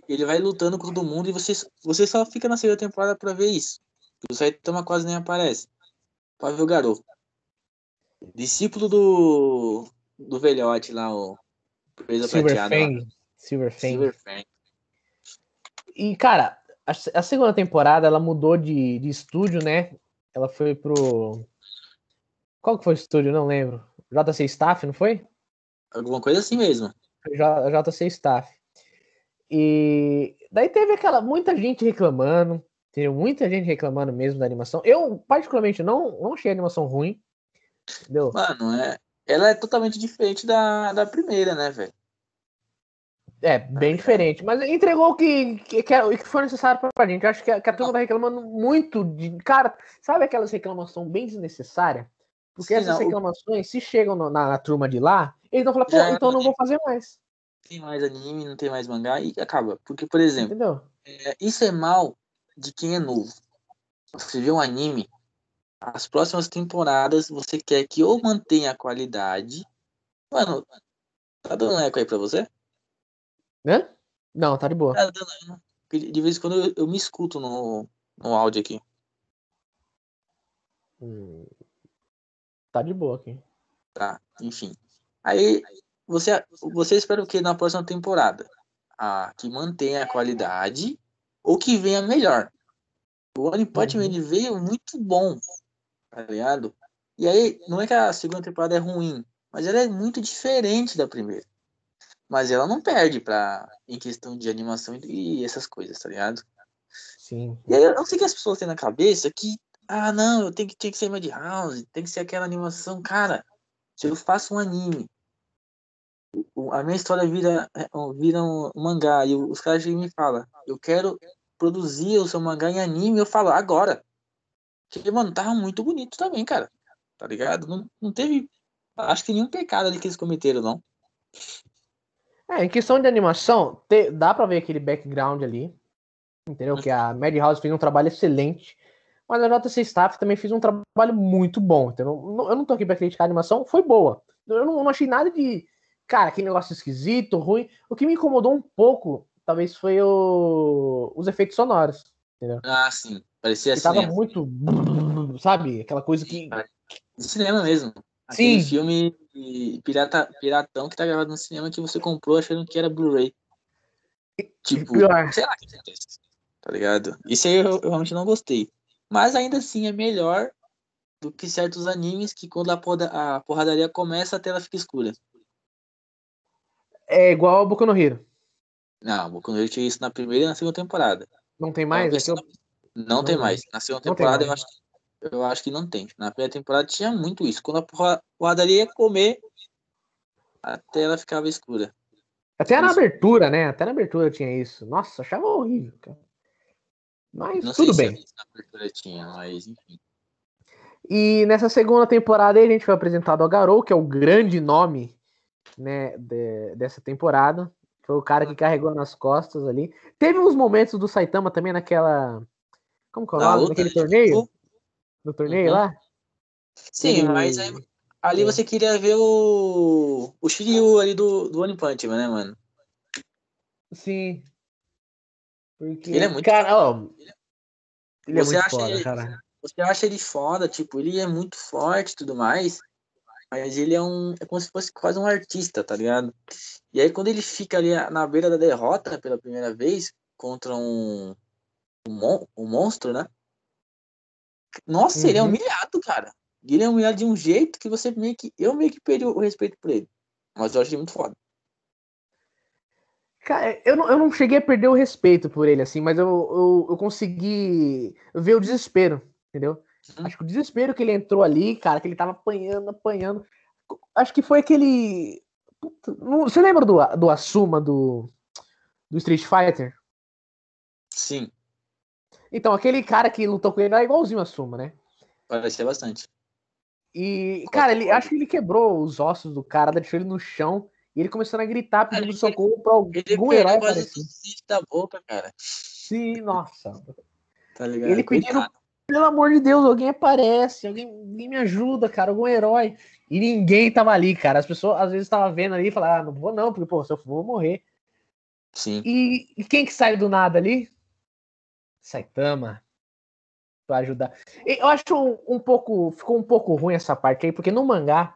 ele vai lutando com todo mundo e você, você só fica na segunda temporada pra ver isso. O Saitama quase nem aparece. Pra ver o garoto. Discípulo do. do velhote lá, o. Presa Silver prateada. Fang. Silver Fang. Silver Fang. E, cara, a, a, segunda temporada ela mudou de, de estúdio, né? Ela foi pro. Qual que foi o estúdio? Não lembro. JC Staff, não foi? Alguma coisa assim mesmo. J, JC Staff. E daí teve aquela muita gente reclamando, teve muita gente reclamando mesmo da animação. Eu particularmente não não achei a animação ruim. Entendeu? Mano, é, ela é totalmente diferente da, da primeira, né, velho? É, bem diferente. Mas entregou o que, que, que, é, foi necessário pra gente. Acho que a, que a turma tá reclamando muito de. Cara, sabe aquelas reclamações bem desnecessárias? Porque Sim, essas não, reclamações, o... se chegam no, na, na, turma de lá, eles vão falar, pô, Já, então não vou fazer mais. Tem mais anime, não tem mais mangá e acaba. Porque, por exemplo, é, isso é mal de quem é novo. Você vê um anime, as próximas temporadas você quer que ou mantenha a qualidade. Mano, tá dando eco aí pra você? Né? Não, tá de boa. Dando, de vez em quando eu, eu me escuto no, no áudio aqui. Hum, tá de boa aqui. Tá, enfim. Aí você, você espera o que na próxima temporada? Ah, que mantenha a qualidade ou que venha melhor. O One Punch Man uhum. veio muito bom, tá ligado? E aí, não é que a segunda temporada é ruim, mas ela é muito diferente da primeira. Mas ela não perde pra, em questão de animação e essas coisas, tá ligado? Sim. E aí eu não sei que as pessoas têm na cabeça que, ah, não, eu tenho que, tenho que ser Madhouse, tem que ser aquela animação. Cara, se eu faço um anime, a minha história vira, é, vira um mangá, e os caras me falam, eu quero produzir o seu mangá em anime, eu falo, agora. Porque, mano, tava muito bonito também, cara. Tá ligado? Não, não teve. Acho que nenhum pecado ali que eles cometeram, não. É, em questão de animação, te, dá pra ver aquele background ali. Entendeu? Que a Madhouse fez um trabalho excelente. Mas a JC Staff também fez um trabalho muito bom. Entendeu? Eu não tô aqui pra criticar a animação, foi boa. Eu não, não achei nada de. Cara, que negócio esquisito, ruim. O que me incomodou um pouco, talvez, foi o... os efeitos sonoros. Entendeu? Ah, sim. Parecia assim. Tava muito. Sabe? Aquela coisa que. De cinema mesmo. Aquele Sim. filme pirata, piratão que tá gravado no cinema que você comprou achando que era Blu-ray. Tipo, sei lá que acontece. Tá ligado? Isso aí eu, eu, realmente não gostei. Mas ainda assim é melhor do que certos animes que quando a, porra, a porradaria começa a tela fica escura. É igual ao Boku no Hero. Não, Boku no Hero tinha isso na primeira e na segunda temporada. Não tem mais? É eu... Não, não, tem mais. Na segunda temporada eu acho que eu acho que não tem. Na primeira temporada tinha muito isso. Quando a porradaria ia comer, a tela ficava escura. Até na abertura, né? Até na abertura tinha isso. Nossa, achava horrível, cara. Mas não tudo bem. na abertura tinha, mas enfim. E nessa segunda temporada aí, a gente foi apresentado ao Garou, que é o grande nome né, de, dessa temporada. Foi o cara que carregou nas costas ali. Teve uns momentos do Saitama também naquela. Como que é o nome? Naquele torneio? No torneio Uhum. lá? Sim, mas aí, ali É. você queria ver o. O Shiryu ali do, do One Punch Man, né, mano? Sim. Porque, Ele é muito Cara, ó. Ele é Você muito acha foda, ele- cara. Você acha ele foda, tipo, ele é muito forte e tudo mais, mas ele é um. É como se fosse quase um artista, tá ligado? E aí quando ele fica ali na beira da derrota pela primeira vez contra um. Um, mon- um monstro, né? Nossa, ele é Uhum. humilhado, cara. Ele é humilhado de um jeito que você meio que. Eu meio que perdi o respeito por ele. Mas eu acho ele muito foda. Cara, eu não, eu não cheguei a perder o respeito por ele, assim, mas eu, eu, eu consegui ver o desespero, entendeu? Uhum. Acho que o desespero que ele entrou ali, cara, que ele tava apanhando, apanhando. Acho que foi aquele. Puta, não- você lembra do, do Asuma do, do Street Fighter? Sim, Então, aquele cara que lutou com ele era igualzinho o Asuma, né? parecia bastante. E, cara, ele acho que ele quebrou os ossos do cara, deixou ele no chão e ele começando a gritar pedindo Ele- socorro pra algum Ele herói aparecer. tudo da boca, cara. Sim, nossa. Tá ligado? Ele pedindo, pelo amor de Deus, alguém aparece, alguém, alguém me ajuda, cara, algum herói. E ninguém tava ali, cara. As pessoas às vezes estavam vendo ali e falavam, ah, não vou não, porque, pô, se eu for, vou morrer. Sim. E, e quem que sai do nada ali? Saitama. Pra ajudar. Eu acho um, um pouco. Ficou um pouco ruim essa parte aí, porque no mangá,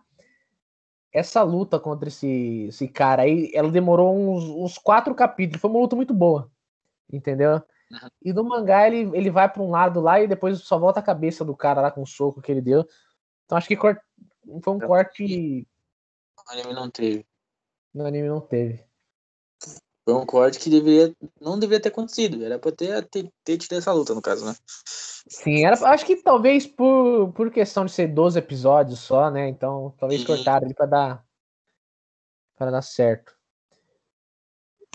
essa luta contra esse, esse cara aí, ela demorou uns, uns quatro capítulos. Foi uma luta muito boa. Entendeu? Uhum. E no mangá ele, ele vai pra um lado lá e depois só volta a cabeça do cara lá com o soco que ele deu. Então acho que cort... foi um Então, corte. O anime não teve. No anime não teve. Foi um corte que deveria, não deveria ter acontecido. Era pra ter, ter, ter tido essa luta, no caso, né? Sim, era, acho que talvez por, por questão de ser 12 episódios só, né? Então talvez Sim. cortaram ali pra dar para dar certo.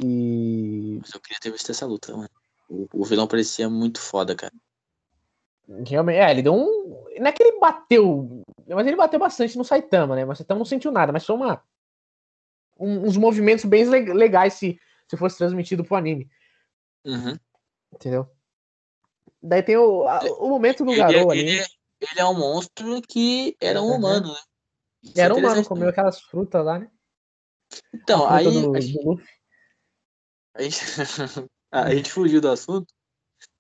E Mas eu queria ter visto essa luta, mano. O, o vilão parecia muito foda, cara. realmente, é, ele deu um. Não é que ele bateu, mas ele bateu bastante no Saitama, né? Mas o Saitama não sentiu nada, mas foi uma. um- uns movimentos bem le- legais se, se fosse transmitido pro anime, Uhum. entendeu? Daí tem o, a- o momento do Ele, Garou ele, ali. é- ele é um monstro que era um Uhum. humano, né? Isso é Era humano, interessante comeu aquelas frutas lá, né? Então, fruta aí do- a gente, do a gente, a gente fugiu do assunto.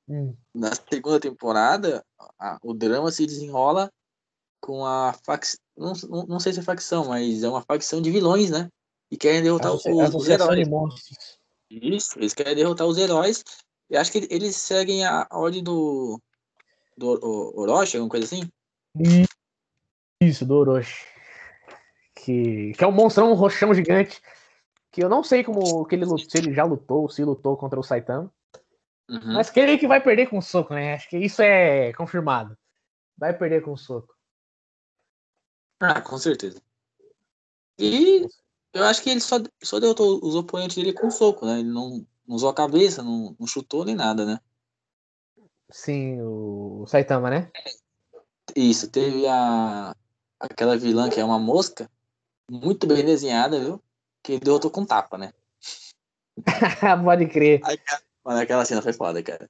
Hum. Na segunda temporada, a- o drama se desenrola com a facção. Não, não, não sei se é facção, mas é uma facção de vilões, né? E querem derrotar os, os heróis. de monstros. Isso, eles querem derrotar os heróis. E acho que eles seguem a ordem do. do O- Orochi, alguma coisa assim? Isso, do Orochi. Que, que é um monstrão, um roxão gigante. Que eu não sei como que ele lutou, se ele já lutou, se lutou contra o Saitama. Uhum. Mas que ele que vai perder com soco, né? Acho que isso é confirmado. Vai perder com soco. Ah, com certeza. E eu acho que ele só, só derrotou os oponentes dele com soco, né? Ele não, não usou a cabeça, não, não chutou nem nada, né? Sim, o Saitama, né? Isso, teve a aquela vilã que é uma mosca, muito bem desenhada, viu? Que ele derrotou com tapa, né? Pode crer. Mano, aquela cena foi foda, cara.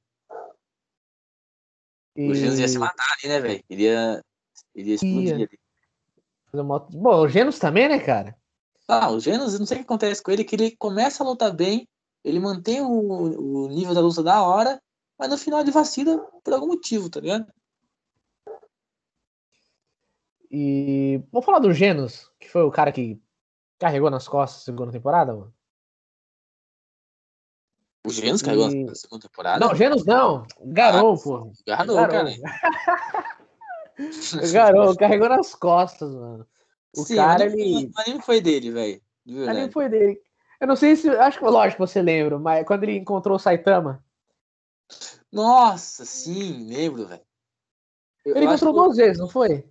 E... O Genos ia se matar ali, né, velho? Iria, iria explodir Ia. ali. Bom, o Genos também, né, cara? Ah, o Genos, não sei o que acontece com ele, que ele começa a lutar bem, ele mantém o, o nível da luta da hora, mas no final ele vacila por algum motivo, tá ligado? E vamos falar do Genos, que foi o cara que carregou nas costas a segunda temporada, mano. O Genos carregou E- na segunda temporada. Não, Genos não. Garou, pô. Garou, Garou. cara. Garou, carregou nas costas, mano. O Sim, cara, o anime- ele. O anime foi dele, velho. Ali verdade. foi dele. Eu não sei se. Acho que, lógico, você lembra, mas quando ele encontrou o Saitama, Nossa, sim, lembro, velho. Ele encontrou que- duas vezes, não foi?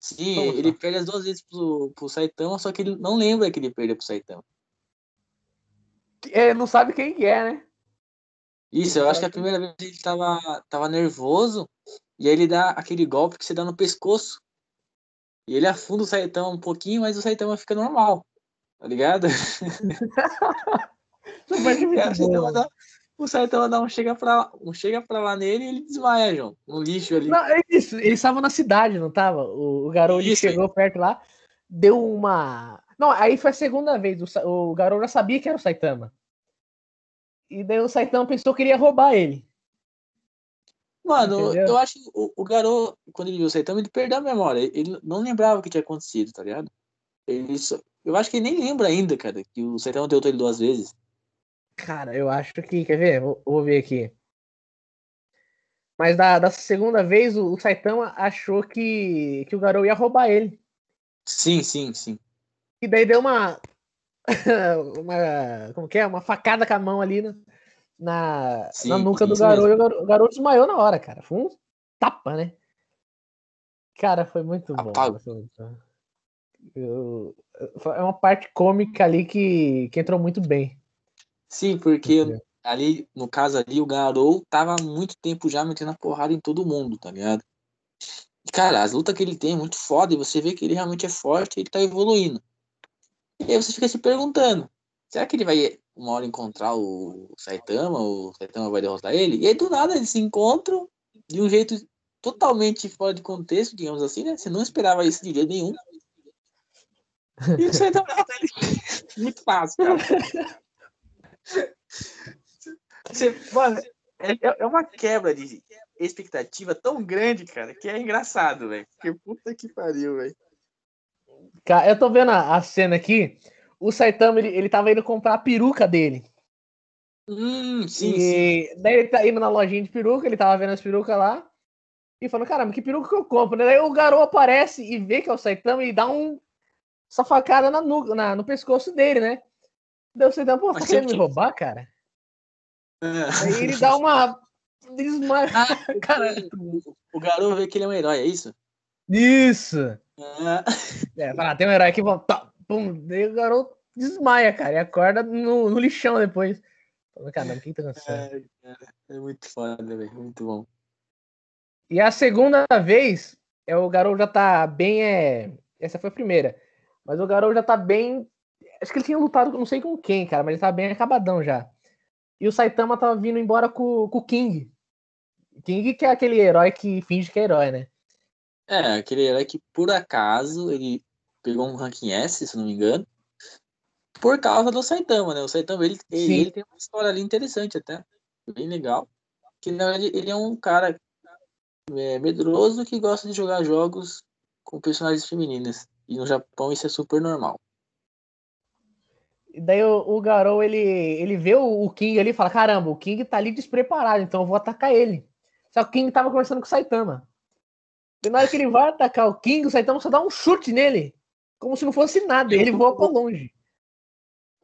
Sim, Vamos ele lá. perde as duas vezes pro, pro Saitama, só que ele não lembra que ele perdeu pro Saitama. É, não sabe quem que é, né? Isso, eu acho que a primeira vez ele tava, tava nervoso, e aí ele dá aquele golpe que você dá no pescoço. E ele afunda o Saitama um pouquinho, mas o Saitama fica normal. Tá ligado? Da boa. hora, o Saitama dá um chega pra, um chega pra lá nele e ele desmaia, João. No lixo ali. Não, é isso. Eles estavam na cidade, não tava? O, o garoto chegou perto lá, deu uma. Não, aí foi a segunda vez. O, o garoto já sabia que era o Saitama. E daí o Saitama pensou que iria roubar ele. Mano, Entendeu? eu acho que o, o garoto, quando ele viu o Saitama, ele perdeu a memória. Ele não lembrava o que tinha acontecido, tá ligado? Ele só, eu acho que ele nem lembra ainda, cara, que o Saitama derrotou ele duas vezes. Cara, eu acho que. Quer ver? Vou, vou ver aqui. Mas da, da segunda vez, o, o, Saitama achou que, que o garoto ia roubar ele. Sim, sim, sim. E daí deu uma. uma. Como que é? Uma facada com a mão ali na, na, sim, na nuca do garoto. E o garoto, desmaiou na hora, cara. Foi um tapa, né? Cara, foi muito bom. Eu, é uma parte cômica ali que, que entrou muito bem. Sim, porque ali, no caso ali, o Garou tava há muito tempo já metendo a porrada em todo mundo, tá ligado? Cara, as lutas que ele tem é muito foda e você vê que ele realmente é forte e ele tá evoluindo. E aí você fica se perguntando, será que ele vai uma hora encontrar o Saitama, o Saitama vai derrotar ele? E aí do nada eles se encontram de um jeito totalmente fora de contexto, digamos assim, né? Você não esperava isso de jeito nenhum. E o Saitama derrota ele muito fácil, cara. Você, mano, é, é uma quebra de expectativa tão grande, cara, que é engraçado, velho. Que puta que pariu, velho. Cara, eu tô vendo a, a, cena aqui. O Saitama, ele, ele tava indo comprar a peruca dele. Hum, sim, e sim. Daí ele tá indo na lojinha de peruca, ele tava vendo as perucas lá. E falando, caramba, que peruca que eu compro? Daí o garoto aparece e vê que é o Saitama e dá um. Essa facada na, na, no pescoço dele, né? Deu você dá, pô, tá querendo me roubar, cara? É. Aí ele dá uma. Desmaia. Ah, cara, o garoto vê que ele é um herói, é isso? Isso! É, é fala, tem um herói aqui. Tá, pum, daí o garoto desmaia, cara, e acorda no, no lixão depois. Caramba, o que tá acontecendo? É, é muito foda, velho, muito bom. E a segunda vez, é o garoto já tá bem. É... Essa foi a primeira. Mas o garoto já tá bem Acho que ele tinha lutado, não sei com quem, cara, mas ele tava bem acabadão já. E o Saitama tava vindo embora com, com o King. King que é aquele herói que finge que é herói, né? É, aquele herói que por acaso ele pegou um ranking S, se não me engano, por causa do Saitama, né? O Saitama, ele, ele, ele, tem uma história ali interessante até, bem legal. Que na verdade ele é um cara é, medroso que gosta de jogar jogos com personagens femininas. E no Japão isso é super normal. E daí o, o Garou, ele, ele vê o, o, King ali e fala: caramba, o King tá ali despreparado, então eu vou atacar ele. Só que o King tava conversando com o Saitama. E na hora que ele vai atacar o King, o Saitama só dá um chute nele. Como se não fosse nada. Ele voa pra longe.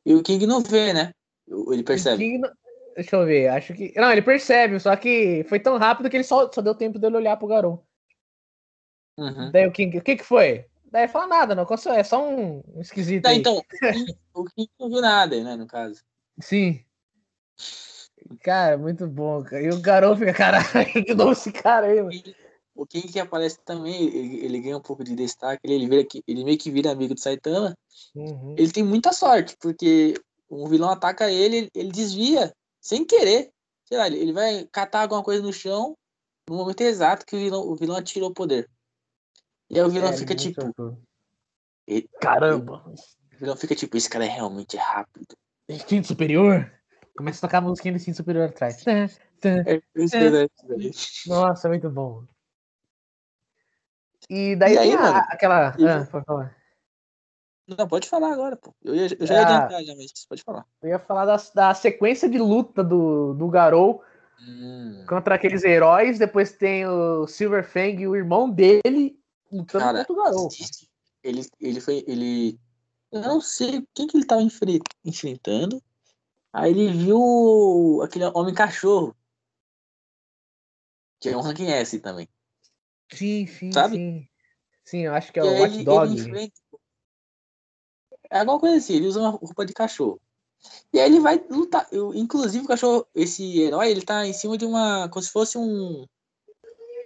E o King não vê, né? Ele percebe. Não... Deixa eu ver, acho que. Não, ele percebe, só que foi tão rápido que ele só, só deu tempo dele olhar pro Garou. Uhum. Daí o King, o que que foi? Daí fala nada, não, é só um, esquisito. Tá, então, o King não viu nada, né, no caso. Sim. Cara, muito bom. E o garoto fica, caralho, que novo esse cara aí, mano. O King que aparece também, ele, ele, ganha um pouco de destaque, ele, ele, vira, ele meio que vira amigo do Saitama. Uhum. Ele tem muita sorte, porque um vilão ataca ele, ele desvia, sem querer. Sei lá, ele vai catar alguma coisa no chão no momento exato que o vilão, o vilão atirou o poder. E aí o vilão é, fica tipo. Caramba! O vilão fica tipo, esse cara é realmente rápido. Instinto superior? Começa a tocar a musiquinha do instinto superior atrás. É impressionante, velho. Nossa, muito bom. E daí e aí, mano, aquela. E... Ah, pode falar. Não, pode falar agora, pô. Eu, ia, eu já ia ah, adiantar já, mas pode falar. Eu ia falar da, da sequência de luta do, do Garou hum. contra aqueles heróis. Depois tem o Silver Fang e o irmão dele lutando Cara, contra o garoto. Ele, ele foi. Ele. Eu não sei quem que ele tava enfrentando. Aí ele viu aquele homem cachorro. Que é um ranking S também. Sim, sim, Sabe? sim. Sim, eu acho que é e o Watch Dog. Enfrenta... É alguma coisa assim, ele usa uma roupa de cachorro. E aí ele vai lutar. Eu, inclusive, o cachorro, esse herói, ele tá em cima de uma. Como se fosse um.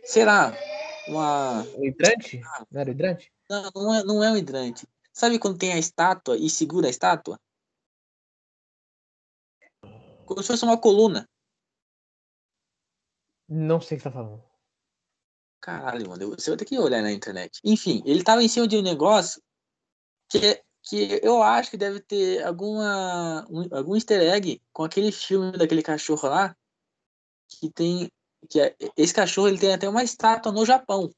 Será? uma. O hidrante? Não era hidrante? Não, não é, não é um hidrante. Sabe quando tem a estátua e segura a estátua? Como se fosse uma coluna. Não sei o que tá falando. Caralho, mano, você vai ter que olhar na internet. Enfim, ele tava em cima de um negócio que, que eu acho que deve ter alguma, um, algum easter egg com aquele filme daquele cachorro lá, que tem. Que é, esse cachorro ele tem até uma estátua no Japão.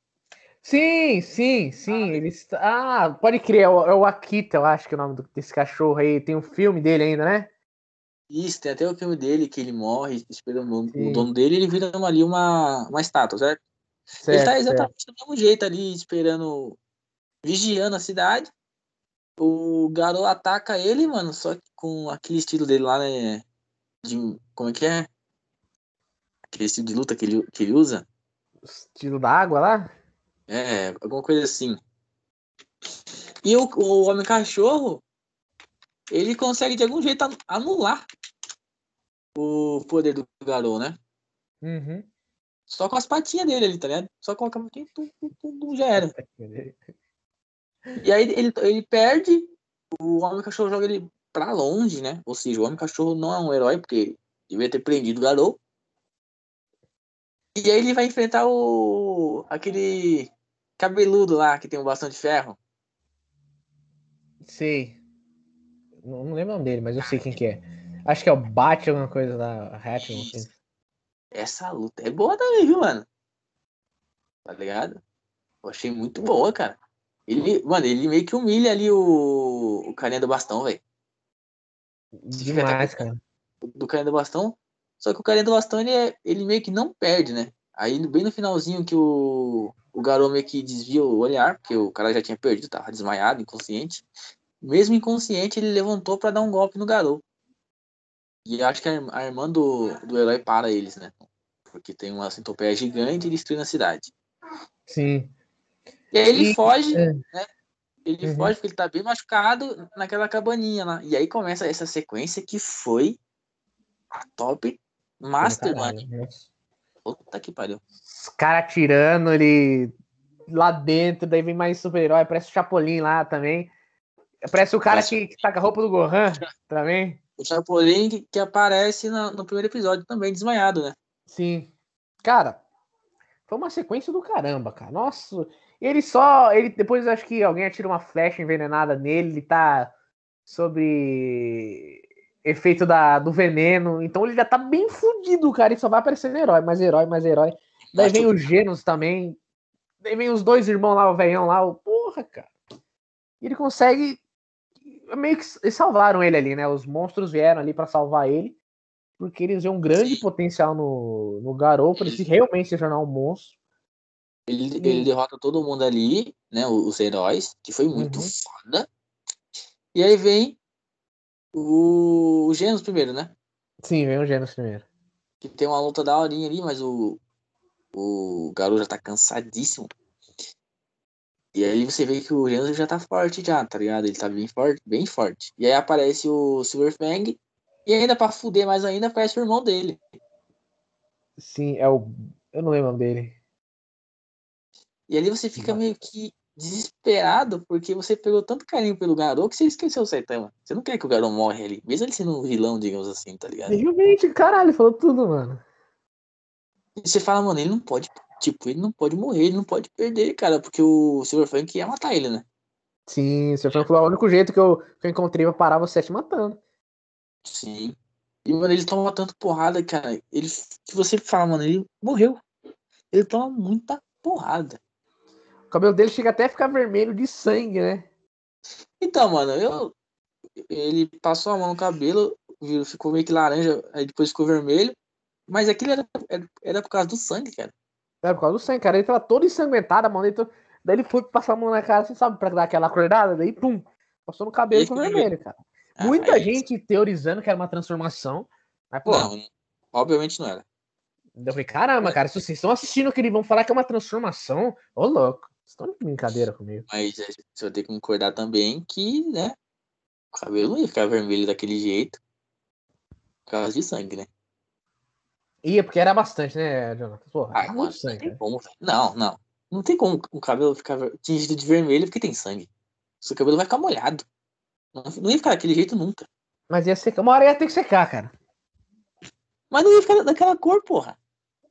Sim, sim, sim. Ah, ele está... ah pode crer, é o, é o, Akita, eu acho que é o nome desse cachorro aí. Tem um filme dele ainda, né? Isso, tem até o filme dele que ele morre, esperando o dono dele, ele vira ali uma, uma estátua, certo? Certo ele tá exatamente certo. do mesmo jeito ali, esperando, vigiando a cidade. O garoto ataca ele, mano, só que com aquele estilo dele lá, né? De, como é que é? Aquele estilo de luta que ele, que ele usa. Estilo da água lá? É, alguma coisa assim. E o, o Homem-Cachorro, ele consegue de algum jeito anular o poder do garoto, né? Uhum. Só com as patinhas dele ali, tá ligado? Só coloca a patinha, tudo, tudo já era. E aí ele, ele perde, o Homem-Cachorro joga ele pra longe, né? Ou seja, o Homem-Cachorro não é um herói, porque devia ter prendido o garoto. E aí ele vai enfrentar o. aquele cabeludo lá que tem um bastão de ferro. Sei. Não, não lembro o nome dele, mas eu sei quem que é. Acho que é o Bat, alguma coisa da Hatch. Essa luta é boa também, viu, mano? Tá ligado? Eu achei muito boa, cara. Ele, mano, ele meio que humilha ali o, o carinha do bastão, velho. Demais, cara. Do carinha do bastão. Só que o carinha do bastão, ele, é, ele meio que não perde, né? Aí, bem no finalzinho que o, o garoto meio que desvia o olhar, porque o cara já tinha perdido, tava desmaiado, inconsciente. Mesmo inconsciente, ele levantou para dar um golpe no garoto. E acho que a irmã do, do herói para eles, né? Porque tem uma centopeia gigante e destruindo a cidade. Sim. E aí ele e... foge, é. né? Ele uhum. foge porque ele tá bem machucado naquela cabaninha lá. E aí começa essa sequência que foi a top Master, mano. Puta que pariu. Os caras tirando ele lá dentro, daí vem mais super-herói, parece o Chapolin lá também. Parece o cara parece... que, que tá com a roupa do Gohan também. O Chapolin que, que aparece no, no primeiro episódio também, desmaiado, né? Sim. Cara, foi uma sequência do caramba, cara. Nossa, ele só. Ele depois acho que alguém atira uma flecha envenenada nele, ele tá sobre efeito da, do veneno. Então ele já tá bem fudido, cara. E só vai aparecendo herói, mais herói, mais herói. Daí vem o Genos também. Daí vem os dois irmãos lá, o velhão lá. O, porra, cara. E ele consegue. Meio que salvaram ele ali, né? Os monstros vieram ali para salvar ele. Porque eles vêem um grande potencial no, no garoto ele realmente se tornar um monstro. Ele, ele derrota todo mundo ali, né? Os heróis, que foi muito uhum. foda. E aí vem o, o Genos primeiro, né? Sim, vem o Genos primeiro. Que tem uma luta da horinha ali, mas o, o garoto já tá cansadíssimo. E aí você vê que o Genos já tá forte já, tá ligado? Ele tá bem forte, bem forte. E aí aparece o Silver Fang. E ainda pra fuder mais ainda, aparece o irmão dele. Sim, é o. Eu não lembro o nome dele. E ali você fica meio que desesperado porque você pegou tanto carinho pelo garoto que você esqueceu o Saitama. Você não quer que o garoto morre ali, mesmo ele sendo um vilão, digamos assim, tá ligado? Realmente, caralho, falou tudo, mano. E você fala, mano, ele não pode, tipo, ele não pode morrer, ele não pode perder, cara, porque o Silver Frank ia matar ele, né? Sim, o Silver Frank falou, o único jeito que eu, que eu encontrei pra parar você é te matando. Sim. E, mano, ele toma tanto porrada, cara. Ele, que você fala, mano, ele morreu. Ele toma muita porrada. O cabelo dele chega até a ficar vermelho de sangue, né? Então, mano, eu. Ele passou a mão no cabelo, ficou meio que laranja, aí depois ficou vermelho. Mas aquilo era, era, por causa do sangue, cara. Era por causa do sangue, cara. Ele tava todo ensanguentado, a mão dele. Daí ele foi passar a mão na cara, assim, sabe, pra dar aquela acordada, daí pum, passou no cabelo e ficou vermelho, cara. Ah, Muita aí... gente teorizando que era uma transformação. Mas, pô. Não, obviamente não era. Eu falei, caramba, cara, se vocês estão assistindo que eles vão falar que é uma transformação, ô louco. Estão de brincadeira comigo. Mas você vai ter que concordar também que, né? O cabelo não ia ficar vermelho daquele jeito. Por causa de sangue, né? Ia, porque era bastante, né, Jonathan? Porra, ah, muito sangue. Não, como, não, não. Não tem como o cabelo ficar tingido de vermelho porque tem sangue. Seu cabelo vai ficar molhado. Não, ia ficar daquele jeito nunca. Mas ia secar. Uma hora ia ter que secar, cara. Mas não ia ficar daquela cor, porra.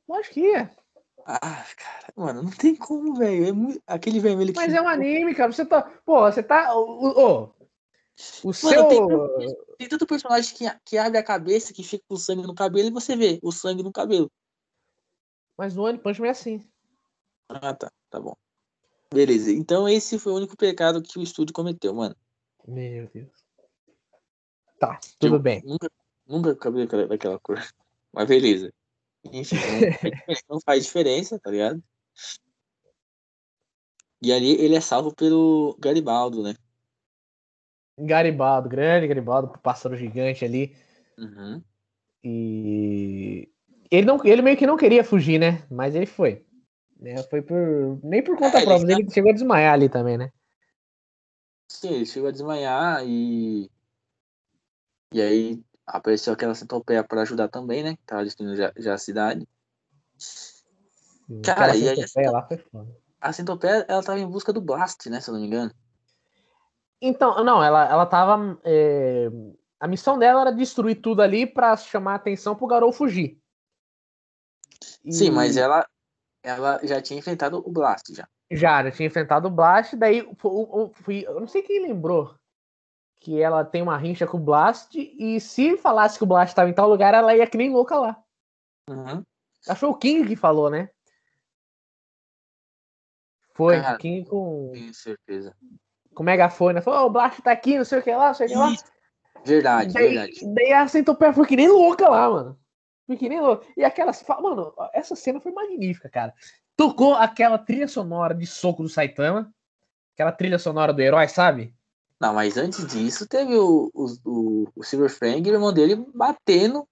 Lógico que ia. Ah, cara, mano, não tem como, velho. É muito... Aquele vermelho que. Mas é um anime, cara. Você tá. Pô, você tá. Ô, ô, o Mano, seu. tem, tem tanto personagem que, que abre a cabeça, que fica com sangue no cabelo, e você vê o sangue no cabelo. Mas no One Punch Man é assim. Ah, tá. Tá bom. Beleza. Então esse foi o único pecado que o estúdio cometeu, mano. Meu Deus. Tá, tudo Eu bem. Nunca, nunca acabei daquela, daquela cor. Mas beleza. Enfim, não faz diferença, não faz diferença, tá ligado? E ali ele é salvo pelo Garibaldo, né? Garibaldo, grande Garibaldo, pássaro gigante ali. Uhum. E ele, não, ele meio que não queria fugir, né? Mas ele foi. Né? Foi por. Nem por conta É, ele própria, tá- ele chegou a desmaiar ali também, né? Sim, ele chegou a desmanhar e. E aí apareceu aquela centopeia pra ajudar também, né? Que tava destruindo já, já a cidade. Cara, Aquela e aí centopeia lá foi foda. A centopeia, ela tava em busca do Blast, né? Se eu não me engano. Então, não, ela, ela tava. é, A missão dela era destruir tudo ali pra chamar a atenção pro Garou fugir. Sim, mas E- ela, ela já tinha enfrentado o Blast já. Já, já tinha enfrentado o Blast, daí o- fui- eu não sei quem lembrou que ela tem uma rincha com o Blast, e se falasse que o Blast estava em tal lugar, ela ia que nem louca lá. Uhum. Acho que foi o King que falou, né? Foi, Cara, o King com, Tenho certeza. com megafone. Falou, "Ô, o Blast tá aqui, não sei o que lá, não sei o que lá. Verdade, daí, verdade. daí a Centopeia foi que nem louca lá, mano. Foi que nem louca. E aquelas. Mano, essa cena foi magnífica, cara. Tocou aquela trilha sonora de soco do Saitama. Aquela trilha sonora do herói, sabe? Não, mas antes disso, teve o, o, o, o Silver Fang e o irmão dele batendo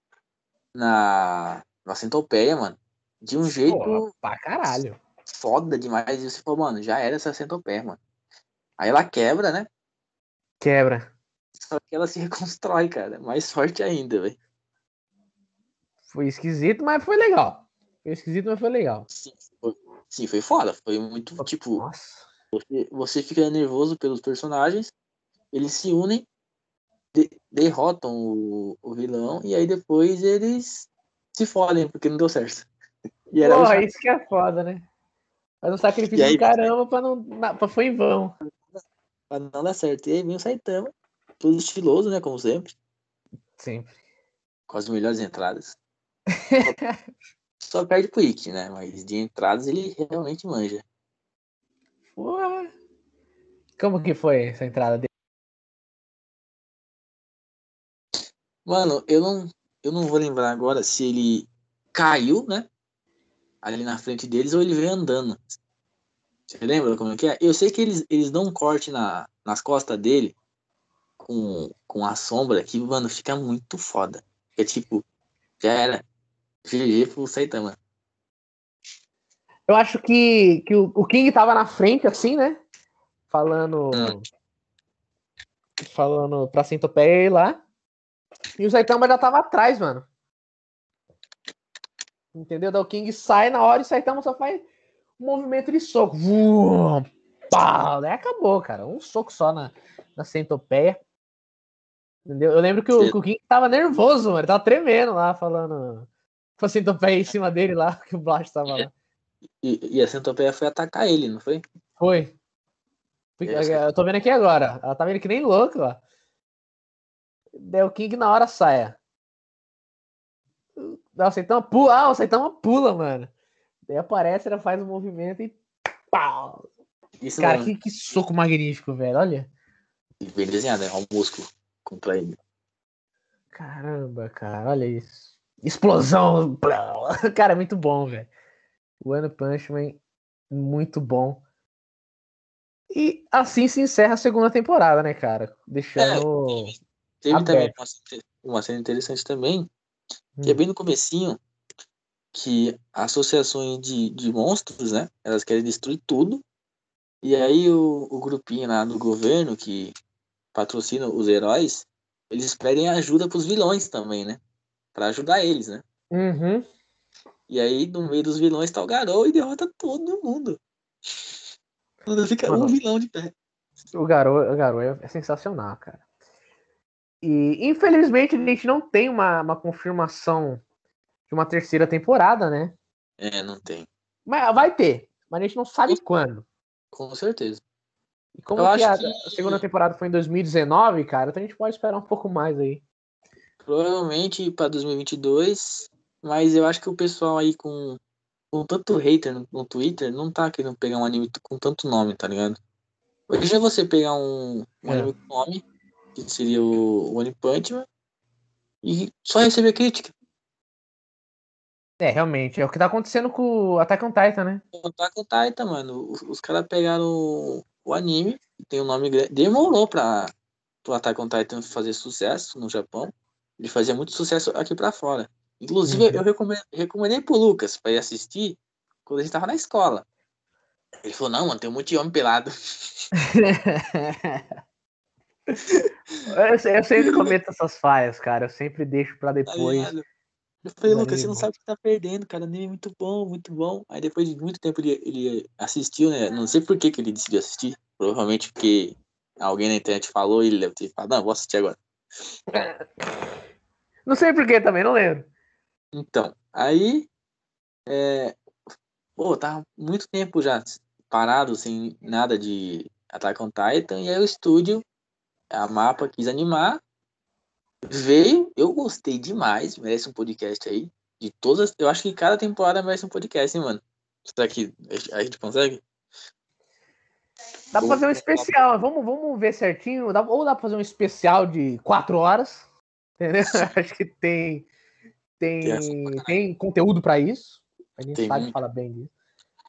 na, na centopeia, mano. De um jeito Pô, pra caralho. foda demais. E você falou, mano, já era essa centopeia, mano. Aí ela quebra, né? Quebra. Só que ela se reconstrói, cara. Mais forte ainda, velho. Foi esquisito, mas foi legal. Foi esquisito, mas foi legal. Sim, foi, sim, foi foda. Foi muito, tipo, Nossa. você, você fica nervoso pelos personagens, eles se unem, de- derrotam o, o vilão, e aí depois eles se fodem, porque não deu certo. E era Porra, isso que é foda, né? Faz um sacrifício aí- do caramba pra não. na- Pra foi em vão. pra não dar certo. E aí vem o Saitama, todo estiloso, né, como sempre, Sempre. com as melhores entradas. Só, perde pro Ikki, né, mas de entradas ele realmente manja. Porra. Como que foi essa entrada dele? Mano, eu não, eu não vou lembrar agora se ele caiu, né? Ali na frente deles ou ele veio andando. Você lembra como é que é? Eu sei que eles, eles dão um corte na, nas costas dele com, com a sombra que, mano, fica muito foda. É tipo, já era. GG pro Saitama. Eu acho que, que o, o King tava na frente, assim, né? Falando. Hum. Falando pra Centopeia ir lá. E o Saitama já tava atrás, mano. Entendeu? Daí o King sai na hora e o Saitama só faz um movimento de soco. Vum, pau, daí acabou, cara. Um soco só na, na Centopeia. Entendeu? Eu lembro que o, que o King tava nervoso, mano. Ele tava tremendo lá, falando. Com a Centopeia em cima dele lá, que o Blast tava lá. E, e a centopeia foi atacar ele, não foi? Foi. Eu tô vendo aqui agora. Ela tá vendo que nem louco, ó. Daí o King na hora saia. Dá o Saitama pula. Ah, o Saitama pula, mano. Daí aparece, ela faz um movimento e pau. Isso Cara, que, que soco magnífico, velho. Olha. bem desenhado, é um músculo contra ele. Caramba, cara, olha isso. Explosão. Cara, é muito bom, velho. O One Punch Man, muito bom. E assim se encerra a segunda temporada, né, cara? Deixando. Teve também Aberto. uma, cena- uma cena interessante também, que é Hum. bem no comecinho, que associações de, de monstros, né? Elas querem destruir tudo. E aí o, o grupinho lá do governo que patrocina os heróis, eles pedem ajuda pros vilões também, né? Pra ajudar eles, né? Uhum. E aí, no meio dos vilões, tá o Garou e derrota todo mundo. Quando fica um Mano. vilão de pé. O garoto, o garoto é sensacional, cara. E infelizmente a gente não tem uma, uma confirmação de uma terceira temporada, né? É, não tem. Mas vai ter, mas a gente não sabe quando. Com certeza. E como Eu que acho a, que- a segunda temporada foi em 2019, cara, então a gente pode esperar um pouco mais aí. Provavelmente pra 2022, mas eu acho que o pessoal aí com, com tanto hater no, no Twitter não tá querendo pegar um anime com tanto nome, tá ligado? Hoje é você pegar um, um É. anime com nome, que seria o One Punch Man, e só receber crítica. É, realmente, é o que tá acontecendo com o Attack on Titan, né? Attack on Titan, mano. Os, os caras pegaram o, o anime, que tem um nome grande. Demorou pra pro Attack on Titan fazer sucesso no Japão. Ele fazia muito sucesso aqui pra fora. Inclusive, Uhum. eu recomendei, recomendei pro Lucas pra ir assistir quando a gente tava na escola. Ele falou, não, mano, tem um monte de homem pelado. eu, eu sempre cometo essas falhas, cara. Eu sempre deixo pra Tá depois. Eu falei, do Lucas, você não sabe o que tá perdendo, cara. O anime é muito bom, muito bom. Aí depois de muito tempo ele, ele assistiu, né? Não sei por que, que ele decidiu assistir. Provavelmente porque alguém na internet falou e ele deve ter falado, não, vou assistir agora. Não sei porquê também, não lembro. Então, aí. É, pô, tava muito tempo já parado, sem nada de Attack on Titan. E aí o estúdio, a mapa quis animar. Veio, eu gostei demais. Merece um podcast aí. De todas. Eu acho que cada temporada merece um podcast, hein, mano? Será que a gente consegue? Dá pra fazer um especial. Vamos, vamos ver certinho. Ou dá pra fazer um especial de quatro horas. Entendeu? Acho que tem. Tem Tem, tem conteúdo pra isso. A gente Tem sabe muito. falar bem disso.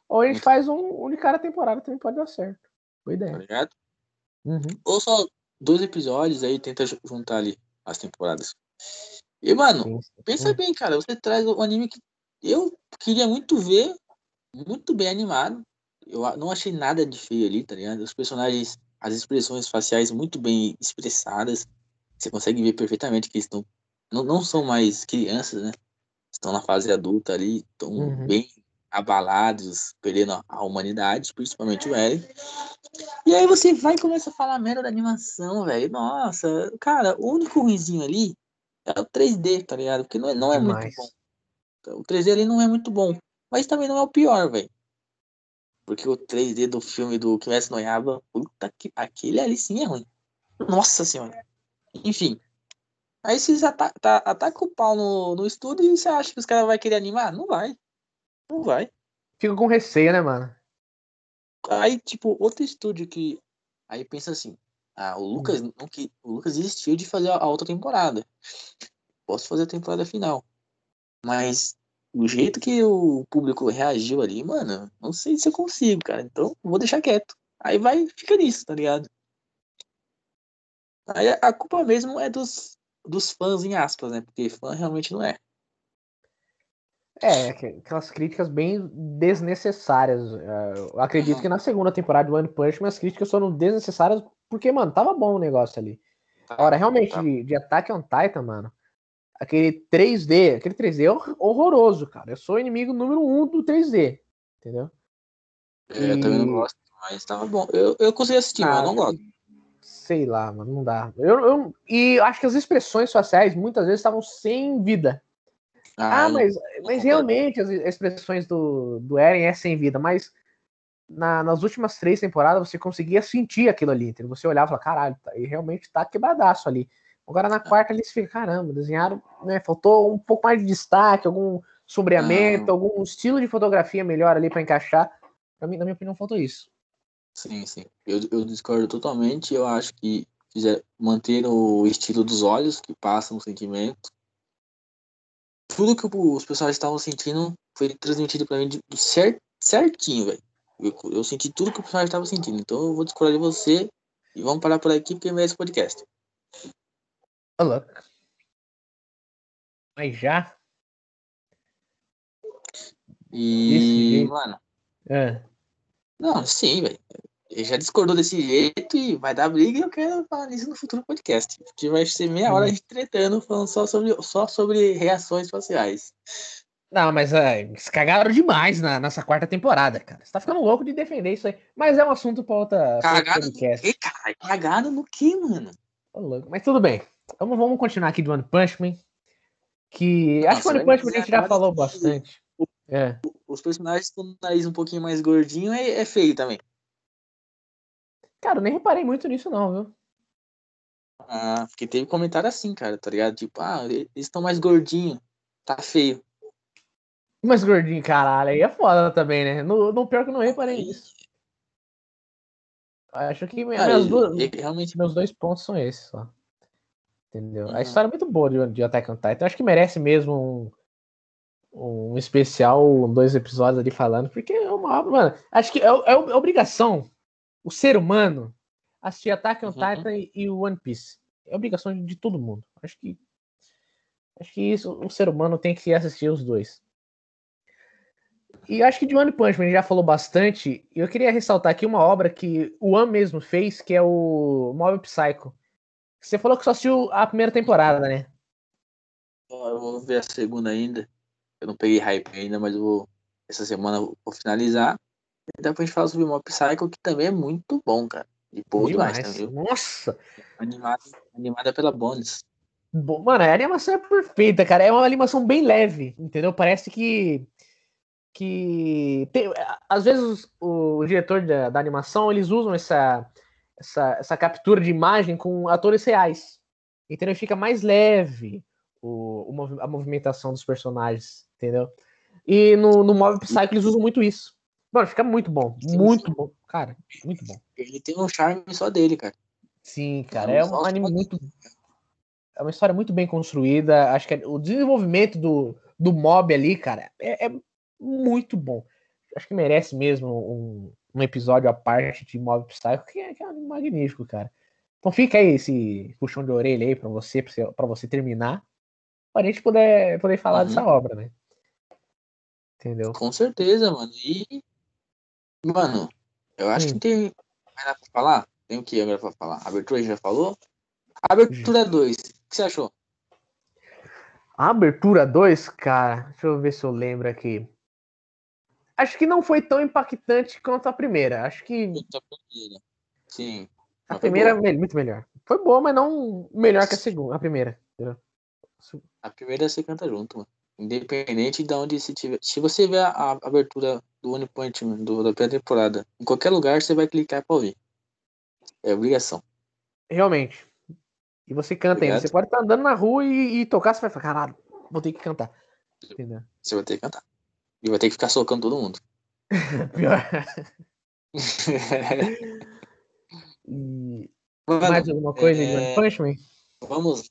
Ou a gente Muito. faz um, um de cada temporada também pode dar certo. Boa Tá ideia. ligado? Uhum. Ou só dois episódios aí tenta ju- juntar ali as temporadas. E, mano, Sim, sim. Pensa Hum. bem, cara. Você traz um anime que eu queria muito ver, muito bem animado. Eu não achei nada de feio ali, tá ligado? Os personagens, as expressões faciais muito bem expressadas. Você consegue ver perfeitamente que eles estão. Não, não são mais crianças, né? Estão na fase adulta ali, estão Uhum. bem abalados, perdendo a, humanidade, principalmente o Eren. E aí você vai e começa a falar merda da animação, velho. Nossa, cara, o único ruimzinho ali é o 3D, tá ligado? Porque não é, não é muito bom. O 3D ali não é muito bom. Mas também não é o pior, velho. Porque o 3D do filme do Kimetsu no Yaiba, puta que... Aquele ali sim é ruim. Nossa senhora. Enfim. Aí vocês ata tá- atacam o pau no, no estúdio e você acha que os caras vão querer animar? Não vai. Não vai. Fica com receio, né, mano? Aí, tipo, outro estúdio que. Aí pensa assim. Ah, o Lucas, não que, o Lucas desistiu de fazer a outra temporada. Posso fazer a temporada final. Mas o jeito que o público reagiu ali, mano, não sei se eu consigo, cara. Então, vou deixar quieto. Aí vai, fica nisso, tá ligado? Aí a culpa mesmo é dos, dos fãs, em aspas, né? Porque fã realmente não é. É, aqu- aquelas críticas bem desnecessárias. É, Eu acredito que na segunda temporada do One Punch Man as críticas foram desnecessárias porque, mano, tava bom o negócio ali. Agora, realmente, de, de Attack on Titan, mano, aquele 3D, aquele 3D é hor- horroroso, cara. Eu sou o inimigo número um do 3D, entendeu? É, eu também não E- gosto, mas tava bom. Eu, eu consegui assistir, mas eu não Ah, gosto. Sei lá, mano, não dá. Eu, eu, e acho que as expressões faciais muitas vezes estavam sem vida. Ah, não- mas, mas realmente as expressões do, do Eren é sem vida, mas na- nas últimas três temporadas você conseguia sentir aquilo ali, entendeu? Você olhava e falava, caralho, tá, ele realmente tá quebradaço ali. Agora na quarta ali você fica, caramba, desenharam, né? Faltou um pouco mais de destaque, algum sombreamento, algum estilo de fotografia melhor ali pra encaixar. Pra mim, na minha opinião, faltou isso. Sim, sim. Eu, eu discordo totalmente. Eu acho que fizer, manter o estilo dos olhos, que passam o sentimento. Tudo que os pessoal estavam sentindo foi transmitido pra mim de, de cer- certinho, velho. Eu, eu senti tudo que o pessoal estava sentindo. Então eu vou discordar de você e vamos parar por aqui porque merece podcast. Ô, louco. Mas já? E, mano, É. não, sim, velho. Ele já discordou desse jeito e vai dar briga e eu quero falar nisso no futuro podcast. Que vai ser meia hora a gente tretando, falando só sobre, só sobre reações faciais. Não, mas é, eles cagaram demais na, nessa quarta temporada, cara. Você tá ficando louco de defender isso aí. Mas é um assunto pra outra Cagado no podcast. quê, cara? Cagado no quê, mano? Ô, louco. Mas tudo bem. Vamos, vamos continuar aqui do One Punch Man. Que acho que o Nossa, One Punch Man a gente já falou que- bastante. É. Os personagens com o nariz um pouquinho mais gordinho é, é feio também. Cara, eu nem reparei muito nisso, não, viu? Ah, porque teve comentário assim, cara, tá ligado? Tipo, ah, eles estão mais gordinhos, tá feio. Mais gordinho, caralho, aí é foda também, né? No, no pior que eu não reparei nisso. Acho que minhas duas, ele realmente. meus dois pontos são esses só. Entendeu? A Uhum. história é muito boa de, de Attack on Titan. Acho que merece mesmo um, um especial, dois episódios ali falando, porque é uma obra. Mano, acho que é, é, é obrigação o ser humano assistir Attack on Uhum. Titan e, o One Piece. É obrigação de, de todo mundo. Acho que. Acho que isso, o ser humano tem que assistir os dois. E acho que de One Punch Man a gente já falou bastante. E eu queria ressaltar aqui uma obra que o One mesmo fez, que é o Mob Psycho. Você falou que só assistiu a primeira temporada, né? Eu vou ver a segunda ainda. Eu não peguei hype ainda, mas vou. Essa semana eu vou finalizar. E depois a gente fala sobre o Mob Psycho, que também é muito bom, cara. E boa demais, também, viu? Nossa! Animada, animada pela Bones. Bo- Mano, a animação é perfeita, cara. É uma animação bem leve, entendeu? Parece que. que tem- às vezes o, o diretor da, da animação eles usam essa, essa, essa captura de imagem com atores reais. Entendeu? Fica mais leve o, a movimentação dos personagens, entendeu? E no, no Mob Psycho eles usam muito isso. Mano, fica muito bom. Muito bom. Cara, muito bom. Ele tem um charme só dele, cara. Sim, cara, é só um anime muito. É uma história muito bem construída. Acho que é- o desenvolvimento do, do mob ali, cara, é, é muito bom. Acho que merece mesmo um, um episódio à parte de Mob Psycho, que é, que é magnífico, cara. Então fica aí esse puxão de orelha aí pra você, pra você, pra você terminar, pra gente poder, poder falar Uhum. dessa obra, né? Entendeu? Com certeza, mano. E. Mano, eu acho Hum. que tem mais nada pra falar. Tem o que agora pra falar? A abertura a já falou? Abertura 2. O que você achou? A abertura 2, cara, deixa eu ver se eu lembro aqui. Acho que não foi tão impactante quanto a primeira. Acho que Puta, primeira. Sim. a primeira é muito melhor. Foi boa, mas não melhor que a segunda, a primeira. A primeira você canta junto, mano. Independente de onde você tiver. Se você ver a, abertura do One Punch Man, do, da primeira temporada, em qualquer lugar você vai clicar pra ouvir. É obrigação. Realmente. E você canta ainda. Você pode estar andando na rua e, e tocar, você vai falar, caralho, vou ter que cantar. Entendeu? Você vai ter que cantar. E vai ter que ficar socando todo mundo. Pior. E Mano, mais alguma coisa de One é- Punch Man? Vamos.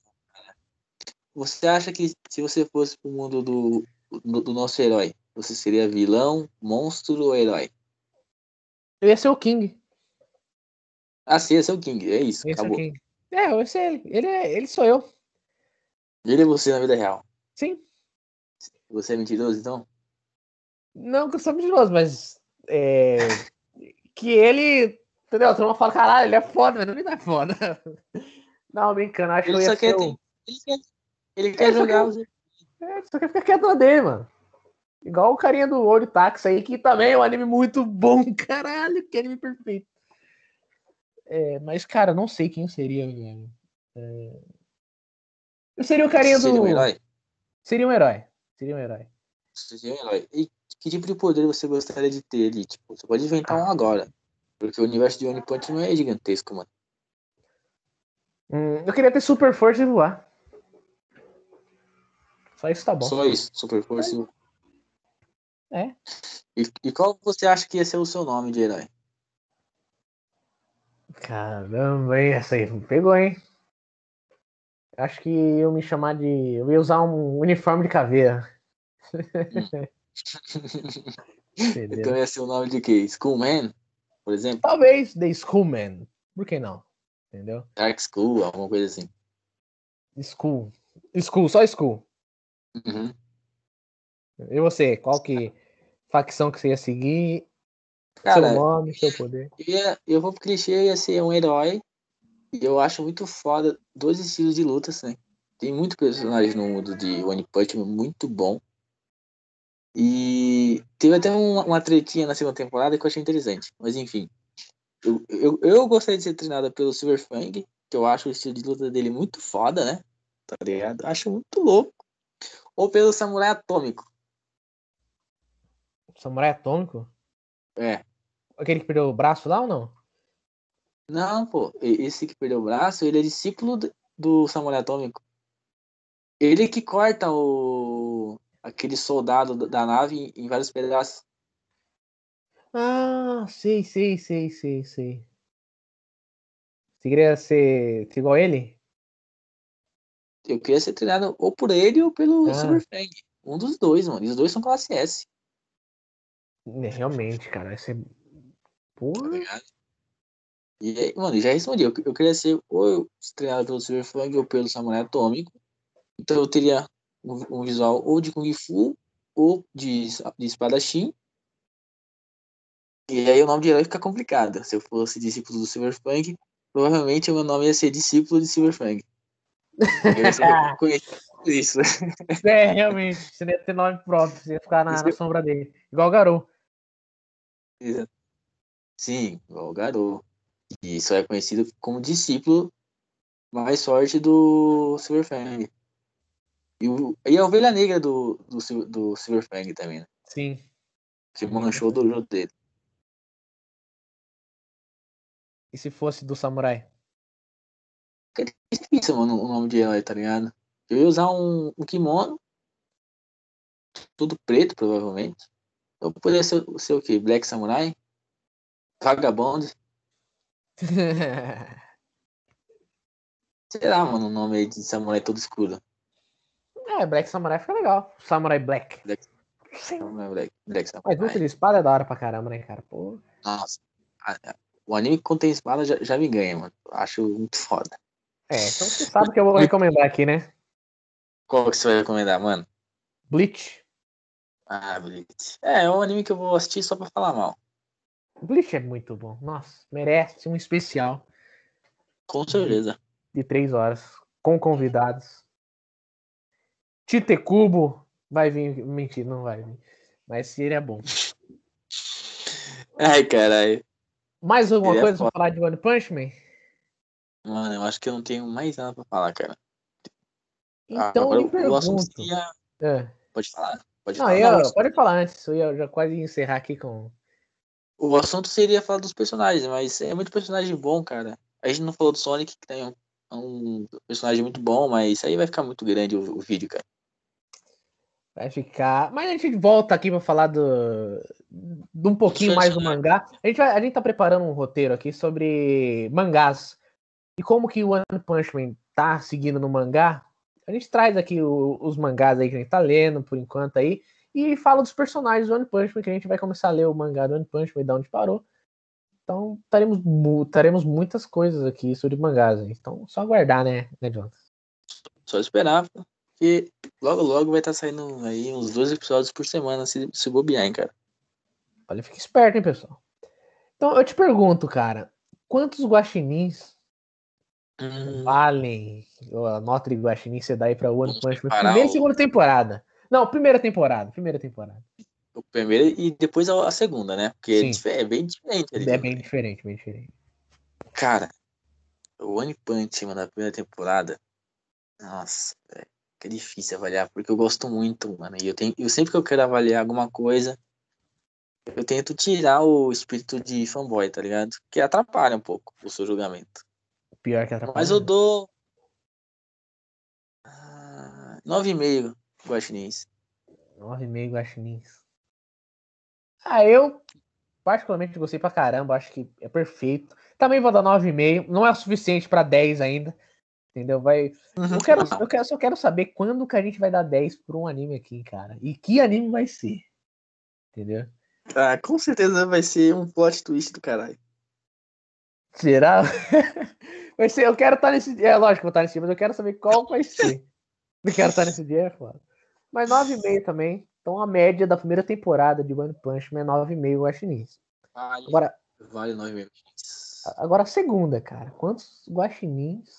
Você acha que se você fosse pro mundo do, do, do nosso herói, você seria vilão, monstro ou herói? Eu ia ser o King. Ah, sim, esse é o King. É isso, ia ser acabou. King. É, eu ia ser ele. Ele, é, ele sou eu. Ele é você na vida real. Sim. Você é mentiroso, então? Não que eu sou mentiroso, mas. É, que ele. Entendeu? A turma fala, caralho, ele é foda, mas não é foda. Não, brincando, acho Ele que eu só ia quer, ser o... ter- ele quer, ele quer Ele jogar quer- os É, só quer ficar quieto na dele, mano. Igual o carinha do Olho Táxi aí, que também é um anime muito bom, caralho, que anime perfeito. É, mas, cara, não sei quem seria, velho. É, Eu seria o carinha do. Seria um herói? Seria um herói. Seria um herói. Seria um herói. E que tipo de poder você gostaria de ter ali? Tipo, você pode inventar um agora. Porque o universo de One Punch não é gigantesco, mano. Hum, eu queria ter super força e voar. Só isso tá bom. Só isso, super força. É. E, e qual você acha que ia ser o seu nome de herói? Caramba, hein? Essa aí pegou, hein? Acho que eu me chamar de. Eu ia usar um uniforme de caveira. Entendeu? Então ia ser o nome de quê? Skullman, por exemplo? Talvez The Schoolman. Por que não? Entendeu? Dark Skull, alguma coisa assim. School. School, só School. Uhum. E você? Qual que. Facção que você ia seguir? Cara, seu nome, seu poder. eu, ia, eu vou pro clichê, ia ser um herói. E eu acho muito foda dois estilos de lutas, né? Tem muito personagem no mundo de One Punch muito bom. E teve até uma, uma tretinha na segunda temporada que eu achei interessante. Mas enfim. Eu, eu, eu gostaria de ser treinada pelo Silver Fang, que eu acho o estilo de luta dele muito foda, né? Tá ligado? Acho muito louco. Ou pelo Samurai Atômico. Samurai Atômico? É. Aquele que perdeu o braço lá ou não? Não, pô. Esse que perdeu o braço, ele é discípulo do Samurai Atômico. Ele que corta o aquele soldado da nave em vários pedaços. Ah, sei, sei, sei, sei, sei. Você queria ser, ser igual ele? Eu queria ser treinado ou por ele ou pelo ah. Silverfang. Um dos dois, mano. E os dois são classe S. É, realmente, cara. Esse é. Porra. Tá e aí, mano, já respondi. Eu, eu queria ser ou treinado pelo Silverfang ou pelo Samurai Atômico. Então eu teria um, um visual ou de Kung Fu ou de, de espadachim. E aí o nome de herói fica complicado. Se eu fosse discípulo do Silverfang, provavelmente o meu nome ia ser discípulo de Silverfang. Eu isso. É, realmente. Você ia ter nome próprio, você ia ficar na, na sombra dele. Igual o Garou. Sim, igual o Garou. E isso é conhecido como discípulo mais forte do Silverfang. E, o, e a ovelha negra do, do, do Silverfang também, né? Sim. Que manchou do jogo dele. E se fosse do samurai? Que difícil, mano, o nome de herói, tá ligado? Eu ia usar um, um kimono. Tudo preto, provavelmente. Eu poderia ser, ser o quê? Black Samurai? Vagabond? Será, mano, o nome aí de samurai todo escuro? É, Black Samurai fica legal. Samurai Black. Black, Sim. Black, Black Samurai. Mas de espada é da hora pra caramba, né, cara? Pô. Nossa. O anime que contém espada já, já me ganha, mano. Acho muito foda. É, então você sabe que eu vou recomendar aqui, né? Qual que você vai recomendar, mano? Bleach. Ah, Bleach. É, é um anime que eu vou assistir só pra falar mal. Bleach é muito bom. Nossa, merece um especial. Com certeza. De, de três horas. Com convidados. Tite Cubo vai vir. Mentira, não vai vir. Mas ele é bom. Ai, caralho. Mais alguma ele é coisa é pra falar de One Punch Man? Mano, eu acho que eu não tenho mais nada pra falar, cara. Então ah, eu pergunto. Seria... É. Pode falar. Pode não, falar. Eu, não, pode falar antes. Eu ia já quase encerrar aqui com. O assunto seria falar dos personagens, mas é muito personagem bom, cara. A gente não falou do Sonic, que tem um, um personagem muito bom, mas aí vai ficar muito grande o, o vídeo, cara. Vai ficar. Mas a gente volta aqui para falar do, de um pouquinho mais do mangá. A gente, vai, a gente tá preparando um roteiro aqui sobre mangás. E como que o One Punch Man tá seguindo no mangá. A gente traz aqui o, os mangás aí que a gente tá lendo por enquanto aí. E fala dos personagens do One Punch Man, que a gente vai começar a ler o mangá do One Punch Man e da onde parou. Então, teremos, teremos muitas coisas aqui sobre mangás. Então, só aguardar, né, né Jonathan? Só esperar, porque logo, logo vai estar tá saindo aí uns dois episódios por semana, se, se bobear, hein, cara. Olha, fica esperto, hein, pessoal. Então, eu te pergunto, cara, quantos guaxinins hum. valem a nota de guaxinim você dá aí pra One Punch Man? Primeira e segunda temporada. Não, primeira temporada. Primeira temporada. O primeiro e depois a segunda, né? Porque Sim. é bem diferente. Ali, é bem diferente, bem diferente. Cara, o One Punch Man da primeira temporada. Nossa, velho. É difícil avaliar, porque eu gosto muito, mano. E eu, tenho, eu sempre que eu quero avaliar alguma coisa, eu tento tirar o espírito de fanboy, tá ligado? Que atrapalha um pouco o seu julgamento. Pior que atrapalha. Mas eu dou. Ah, 9,5 guaxinins. 9,5 guaxinins. Ah, eu particularmente gostei pra caramba, acho que é perfeito. Também vou dar 9,5, não é o suficiente para 10 ainda. Entendeu? Vai. Eu quero, eu quero, só quero saber quando que a gente vai dar 10 pra um anime aqui, cara. E que anime vai ser. Entendeu? Ah, com certeza vai ser um plot twist do caralho. Será? vai ser, eu quero estar nesse dia. É lógico que eu vou estar nesse dia, mas eu quero saber qual vai ser. Eu quero estar nesse dia, é foda. Mas 9,5 também. Então a média da primeira temporada de One Punch Man é 9,5 guaxinins. Vale, agora, vale 9,5. Agora a segunda, cara. Quantos guaxinins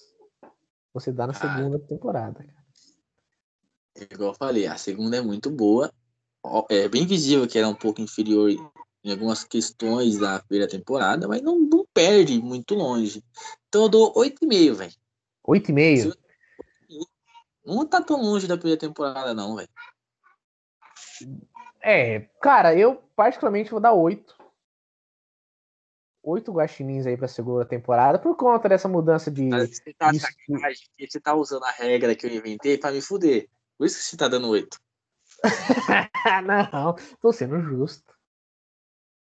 você dá na ah, segunda temporada, cara? Igual eu falei, a segunda é muito boa. É bem visível que era um pouco inferior em algumas questões da primeira temporada, mas não, não perde muito longe. Então eu dou 8,5, velho. 8,5? Não tá tão longe da primeira temporada, não, velho. É, cara, eu particularmente, vou dar oito. Oito guaxinins aí pra segunda temporada, por conta dessa mudança de. Você tá, de você tá usando a regra que eu inventei pra me fuder. Por isso que você tá dando oito. não, tô sendo justo.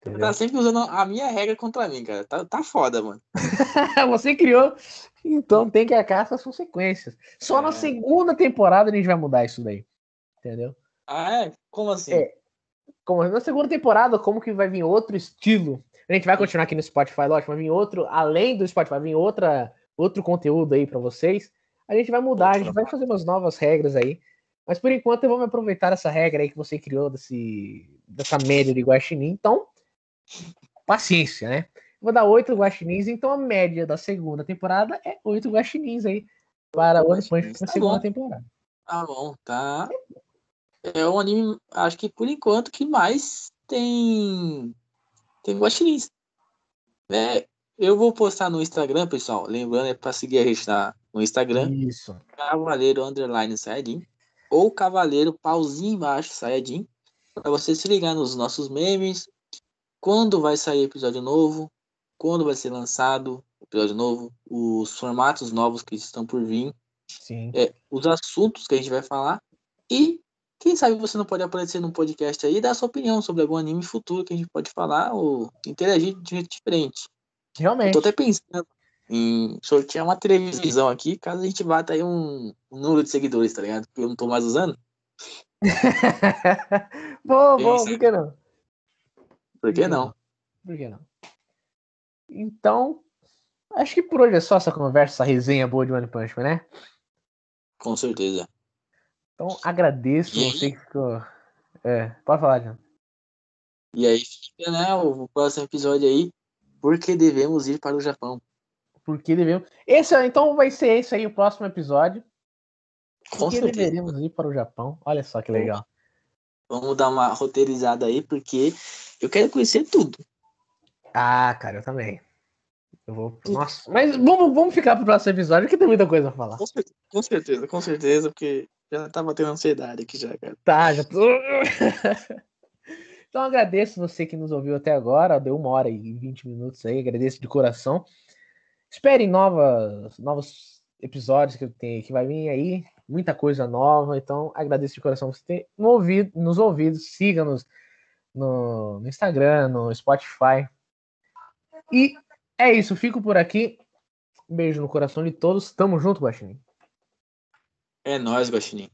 Você tá sempre usando a minha regra contra mim, cara. Tá, tá foda, mano. Você criou, então tem que acatar as consequências. Só É. na segunda temporada a gente vai mudar isso daí. Entendeu? Ah, é? Como assim? É. Como, na segunda temporada, como que vai vir outro estilo? A gente vai continuar aqui no Spotify, lógico, vai vir outro, além do Spotify, vai vir outra, outro conteúdo aí pra vocês. A gente vai mudar, a gente vai fazer umas novas regras aí. Mas por enquanto eu vou me aproveitar dessa regra aí que você criou, desse, dessa média de guaxinim. Então, paciência, né? Vou dar oito guaxinins, então a média da segunda temporada é oito guaxinins aí para o na tá segunda bom. temporada. Tá bom, tá. É um anime, acho que por enquanto, que mais tem. Tem guaxinins. É, eu vou postar no Instagram, pessoal. Lembrando, é pra seguir a gente na, no Instagram. Isso. Cavaleiro Underline Saiyajin. Ou Cavaleiro Pauzinho Embaixo Saiyajin. Pra você se ligar nos nossos memes. Quando vai sair episódio novo. Quando vai ser lançado episódio novo. Os formatos novos que estão por vir Sim. é, os assuntos que a gente vai falar e quem sabe você não pode aparecer num podcast aí e dar sua opinião sobre algum anime futuro que a gente pode falar ou interagir de jeito diferente. Eu Realmente. tô até pensando em sortear uma televisão aqui, caso a gente bata aí um, um número de seguidores, tá ligado? Porque eu não tô mais usando. Boa, boa, por que não? Por que não? Por que não? Então, acho que por hoje é só essa conversa, essa resenha boa de One Punch Man, né? Com certeza. Então, agradeço E você que ficou. É, pode falar, John. E aí fica, né, o próximo episódio aí, porque devemos ir para o Japão. Porque devemos. Esse, é- então vai ser esse aí o próximo episódio. Com Porque certeza. deveríamos ir para o Japão. Olha só que legal. Vamos dar uma roteirizada aí, porque eu quero conhecer tudo. Ah, cara, eu também. Eu vou. Nossa, mas vamos, vamos ficar pro próximo episódio, que tem muita coisa a falar. Com certeza, com certeza, com certeza, porque já tá batendo ansiedade aqui já, cara. Tá, já tô. então agradeço você que nos ouviu até agora. Deu uma hora e 20 minutos aí. Agradeço de coração. Esperem novas, novos episódios que eu tenho, que vai vir aí. Muita coisa nova. Então agradeço de coração você ter no ouvido, nos ouvidos. Siga-nos no, no Instagram, no Spotify. E é isso. Fico por aqui. Um beijo no coração de todos. Tamo junto, Guaxinim. É nóis, Guaxinim.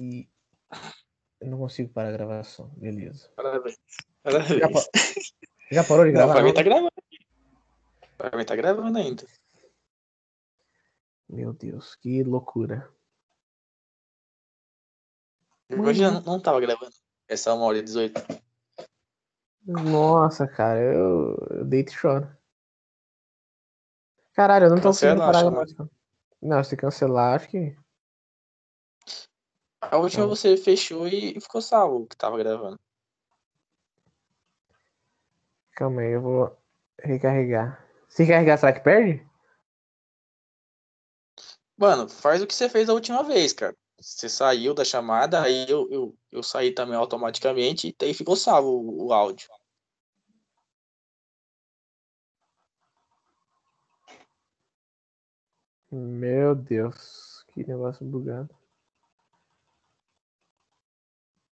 E eu não consigo parar a gravação. Beleza. Parabéns. Parabéns. Já parou de Não, gravar? pra mim não? tá gravando. Pra mim tá gravando ainda. Meu Deus, que loucura. Imagina, não, não tava gravando. É só uma hora e 18. Nossa, cara, eu, eu deito e choro. Caralho, eu não tô conseguindo Cancela a parar a chamada. gravação. Não, se cancelar, acho que. A última Não. você fechou e, ficou salvo que tava gravando. Calma aí, eu vou recarregar. Se carregar, será que perde? Mano, faz o que você fez a última vez, cara. Você saiu da chamada, aí eu, eu, eu saí também automaticamente e aí ficou salvo o, o áudio. Meu Deus, que negócio bugado.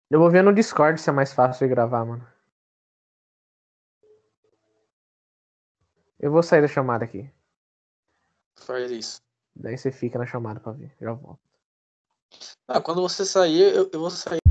Eu vou ver no Discord se é mais fácil de gravar, mano. Eu vou sair da chamada aqui. Faz isso. Daí você fica na chamada pra ver. Já volto. Ah, quando você sair, eu, eu vou sair